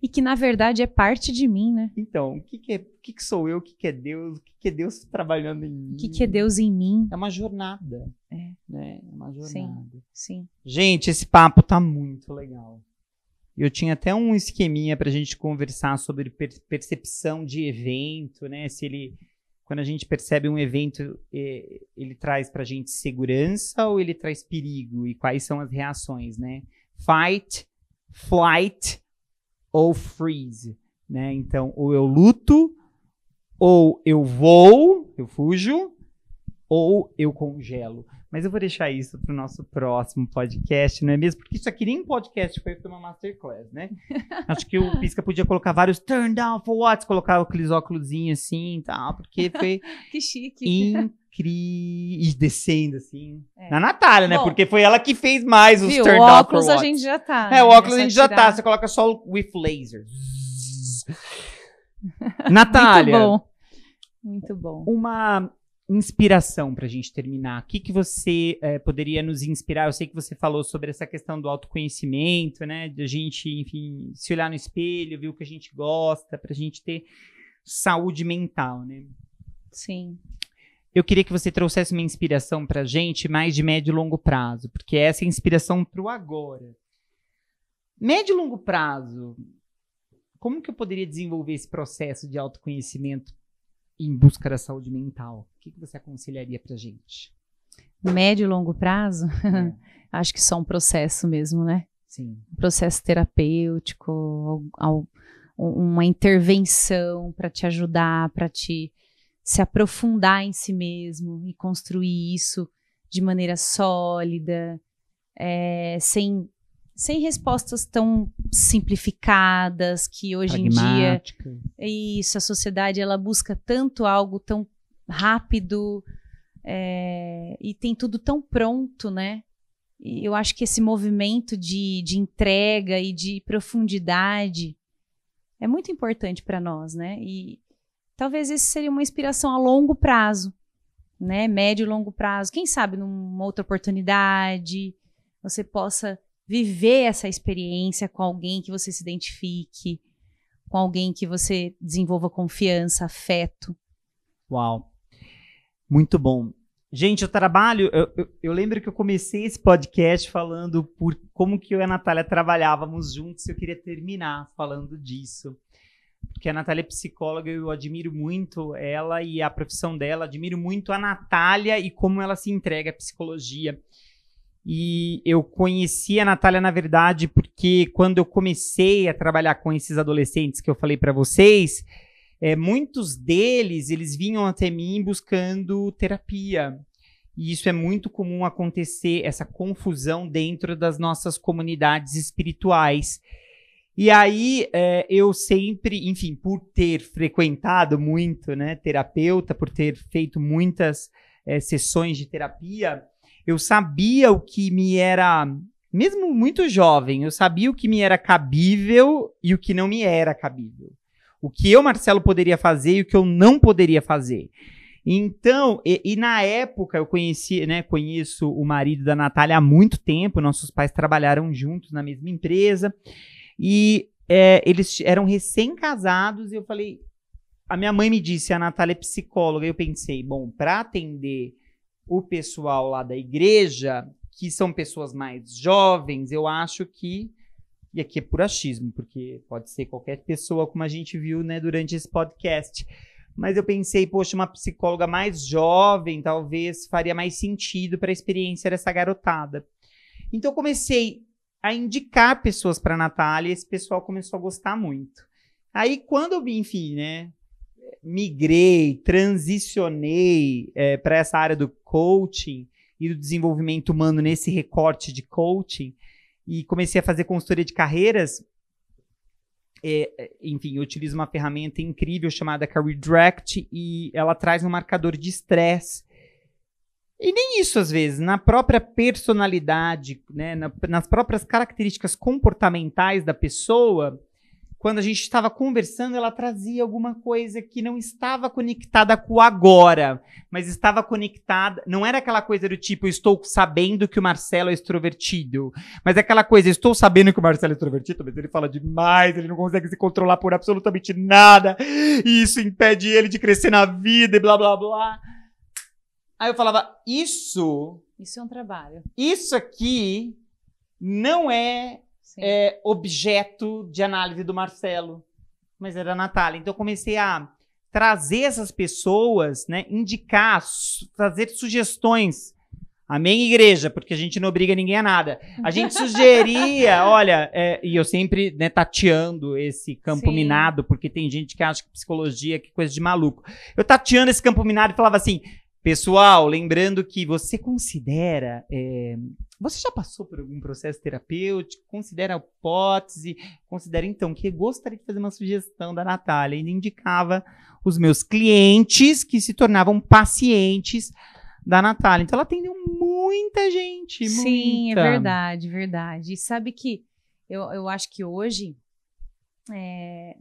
E que na verdade é parte de mim, né? Então, o que, que, é, o que, que sou eu? O que, que é Deus? O que, que é Deus trabalhando em mim? O que, que é Deus em mim? É uma jornada. É. Né? É uma jornada. Sim. Sim. Gente, esse papo tá muito legal. Eu tinha até um esqueminha pra gente conversar sobre per- percepção de evento, né? Se ele. Quando a gente percebe um evento, ele traz pra gente segurança ou ele traz perigo? E quais são as reações, né? Fight, flight ou freeze, né? Então, ou eu luto, ou eu vou, eu fujo, ou eu congelo. Mas eu vou deixar isso para o nosso próximo podcast, não é mesmo? Porque isso aqui nem um podcast foi, uma masterclass, né? Acho que o Pisca podia colocar vários turn down for what, colocar aqueles óculos assim e tal, porque foi Que chique. incrível. E descendo assim. É. Na Natália, né? Bom, Porque foi ela que fez mais os Viu? turn O down óculos for a gente já tá. É, né? o óculos a só gente já tá. Você coloca só o with laser. Natália, Muito bom. Muito bom. uma inspiração pra gente terminar. O que, que você eh, poderia nos inspirar? Eu sei que você falou sobre essa questão do autoconhecimento, né? De a gente, enfim, se olhar no espelho, ver o que a gente gosta, pra gente ter saúde mental, né? Sim. Eu queria que você trouxesse uma inspiração pra gente mais de médio e longo prazo, porque essa é a inspiração pro agora. Médio e longo prazo, como que eu poderia desenvolver esse processo de autoconhecimento em busca da saúde mental? O que, que você aconselharia pra gente? Médio e longo prazo, É, acho que só um processo mesmo, né? sim. Um processo terapêutico, uma intervenção para te ajudar, para te se aprofundar em si mesmo e construir isso de maneira sólida, é, sem, sem respostas tão simplificadas que hoje em dia isso, a sociedade ela busca tanto algo tão rápido é, e tem tudo tão pronto, né? E eu acho que esse movimento de, de entrega e de profundidade é muito importante para nós, né? E talvez esse seria uma inspiração a longo prazo, né? Médio e longo prazo. Quem sabe numa outra oportunidade você possa viver essa experiência com alguém que você se identifique, com alguém que você desenvolva confiança, afeto. Uau. Muito bom. Gente, eu trabalho. Eu, eu- eu lembro que eu comecei esse podcast falando por como que eu e a Natália trabalhávamos juntos eu queria terminar falando disso. Porque a Natália é psicóloga, eu admiro muito ela e a profissão dela, admiro muito a Natália e como ela se entrega à psicologia. E eu conheci a Natália, na verdade, porque quando eu comecei a trabalhar com esses adolescentes que eu falei para vocês, é, muitos deles, eles vinham até mim buscando terapia. E isso é muito comum acontecer, essa confusão dentro das nossas comunidades espirituais. E aí, é, eu sempre, enfim, por ter frequentado muito, né, terapeuta, por ter feito muitas é, sessões de terapia, eu sabia o que me era, mesmo muito jovem, eu sabia o que me era cabível e o que não me era cabível o que eu, Marcelo, poderia fazer e o que eu não poderia fazer. Então, e, e na época eu conheci, né, conheço o marido da Natália há muito tempo, nossos pais trabalharam juntos na mesma empresa, e é, eles eram recém-casados, e eu falei, a minha mãe me disse, a Natália é psicóloga, eu pensei, bom, para atender o pessoal lá da igreja, que são pessoas mais jovens, eu acho que e aqui é por achismo, porque pode ser qualquer pessoa, como a gente viu né, durante esse podcast. Mas eu pensei, poxa, uma psicóloga mais jovem talvez faria mais sentido para a experiência dessa garotada. Então eu comecei a indicar pessoas para a Natália e esse pessoal começou a gostar muito. Aí, quando eu, enfim, né, migrei, transicionei é, para essa área do coaching e do desenvolvimento humano nesse recorte de coaching e comecei a fazer consultoria de carreiras, é, enfim, eu utilizo uma ferramenta incrível chamada Career Direct e ela traz um marcador de estresse. E nem isso, às vezes, na própria personalidade, né, na, nas próprias características comportamentais da pessoa, quando a gente estava conversando, ela trazia alguma coisa que não estava conectada com o agora, mas estava conectada. Não era aquela coisa do tipo, estou sabendo que o Marcelo é extrovertido, mas é aquela coisa, estou sabendo que o Marcelo é extrovertido, mas ele fala demais, ele não consegue se controlar por absolutamente nada, e isso impede ele de crescer na vida e blá blá blá. Aí eu falava, isso. Isso é um trabalho. Isso aqui não é é, objeto de análise do Marcelo, mas era a Natália. Então eu comecei a trazer essas pessoas, né, indicar, fazer sugestões. Amém, igreja, porque a gente não obriga ninguém a nada. A gente sugeria, olha, é, e eu sempre né, tateando esse campo Sim. minado, porque tem gente que acha que psicologia é coisa de maluco. Eu tateando esse campo minado e falava assim, pessoal, lembrando que você considera é, você já passou por algum processo terapêutico? Considera a hipótese? Considera, então, que gostaria de fazer uma sugestão da Natália. E indicava os meus clientes que se tornavam pacientes da Natália. Então, ela atendeu muita gente. Sim, muita. é verdade, verdade. E sabe que eu, eu acho que hoje é,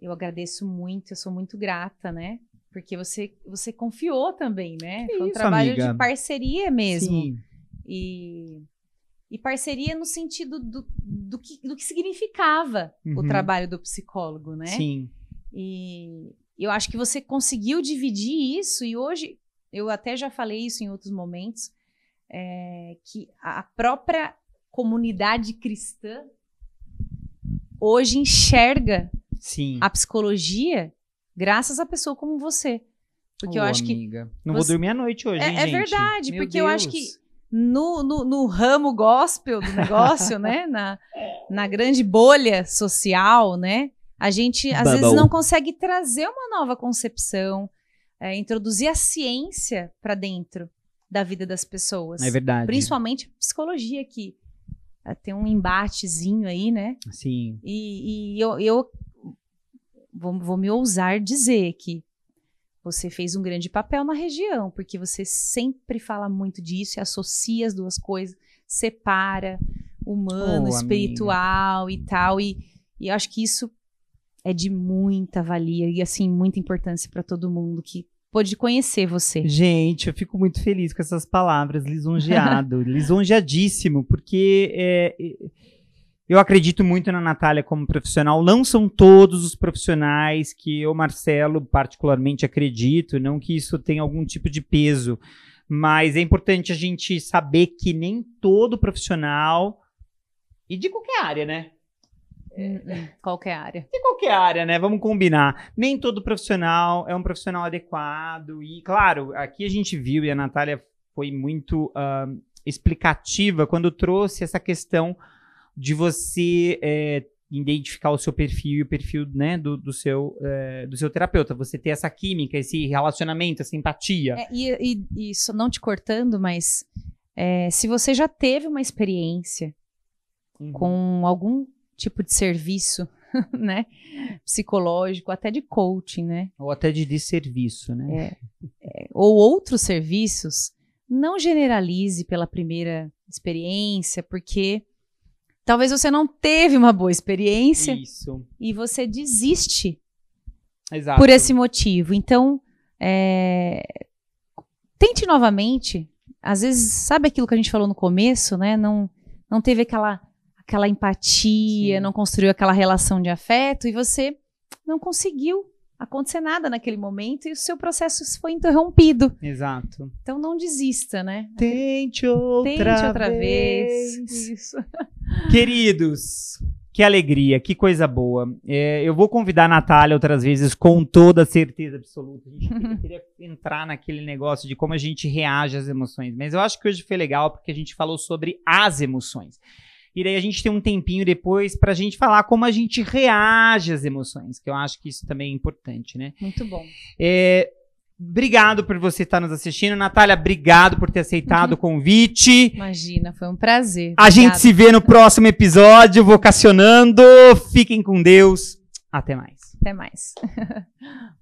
eu agradeço muito, eu sou muito grata, né? Porque você, você confiou também, né? Que Foi um isso, trabalho amiga. de parceria mesmo. Sim. E, e parceria no sentido do, do, que, do que significava o Uhum. trabalho do psicólogo, né? Sim. E eu acho que você conseguiu dividir isso, e hoje, eu até já falei isso em outros momentos, é, que a própria comunidade cristã hoje enxerga Sim. a psicologia graças a pessoa como você. Porque eu Ô, acho que amiga. Não você- vou dormir à noite hoje, É- hein, é gente? verdade, Meu porque eu acho Deus. que no, no, no ramo gospel do negócio, né? Na, na grande bolha social, né? A gente às vezes Bubble. não consegue trazer uma nova concepção, é, introduzir a ciência para dentro da vida das pessoas. É verdade. Principalmente psicologia, que é, tem um embatezinho aí, né? Sim. E, e eu, eu vou, vou me ousar dizer que você fez um grande papel na região, porque você sempre fala muito disso e associa as duas coisas, separa humano, Oh, espiritual e tal. E, e eu acho que isso é de muita valia e, assim, muita importância para todo mundo que pôde conhecer você. Gente, eu fico muito feliz com essas palavras, lisonjeado, lisonjeadíssimo, porque é, é, eu acredito muito na Natália como profissional. Não são todos os profissionais que eu, Marcelo, particularmente acredito, não que isso tenha algum tipo de peso, mas é importante a gente saber que nem todo profissional, e de qualquer área, né? Hum, hum, Qualquer área. de qualquer área, né? Vamos combinar. Nem todo profissional é um profissional adequado. E, claro, aqui a gente viu, e a Natália foi muito ah, explicativa quando trouxe essa questão de você é, identificar o seu perfil e o perfil né, do, do seu, é, do seu terapeuta. Você ter essa química, esse relacionamento, essa empatia. É, e, e, só não te cortando, mas é, se você já teve uma experiência Uhum. com algum tipo de serviço, né, psicológico, até de coaching, né, Ou até de desserviço, né? ou outros serviços, não generalize pela primeira experiência, porque talvez você não teve uma boa experiência Isso. e você desiste Exato. por esse motivo. Então, é, tente novamente. Às vezes, sabe aquilo que a gente falou no começo, né? Não, não teve aquela, aquela empatia, Sim. não construiu aquela relação de afeto e você não conseguiu acontecer nada naquele momento e o seu processo foi interrompido. Exato. Então, não desista, né? Tente outra, Tente outra vez. Isso. Queridos, que alegria, que coisa boa. É, eu vou convidar a Natália outras vezes com toda certeza absoluta. A gente queria entrar naquele negócio de como a gente reage às emoções, mas eu acho que hoje foi legal porque a gente falou sobre as emoções. E daí a gente tem um tempinho depois pra gente falar como a gente reage às emoções, que eu acho que isso também é importante, né? Muito bom. É, obrigado por você estar nos assistindo. Natália, obrigado por ter aceitado o convite. Imagina, foi um prazer. A gente Obrigada. se vê no próximo episódio, vocacionando. Fiquem com Deus. Até mais. Até mais.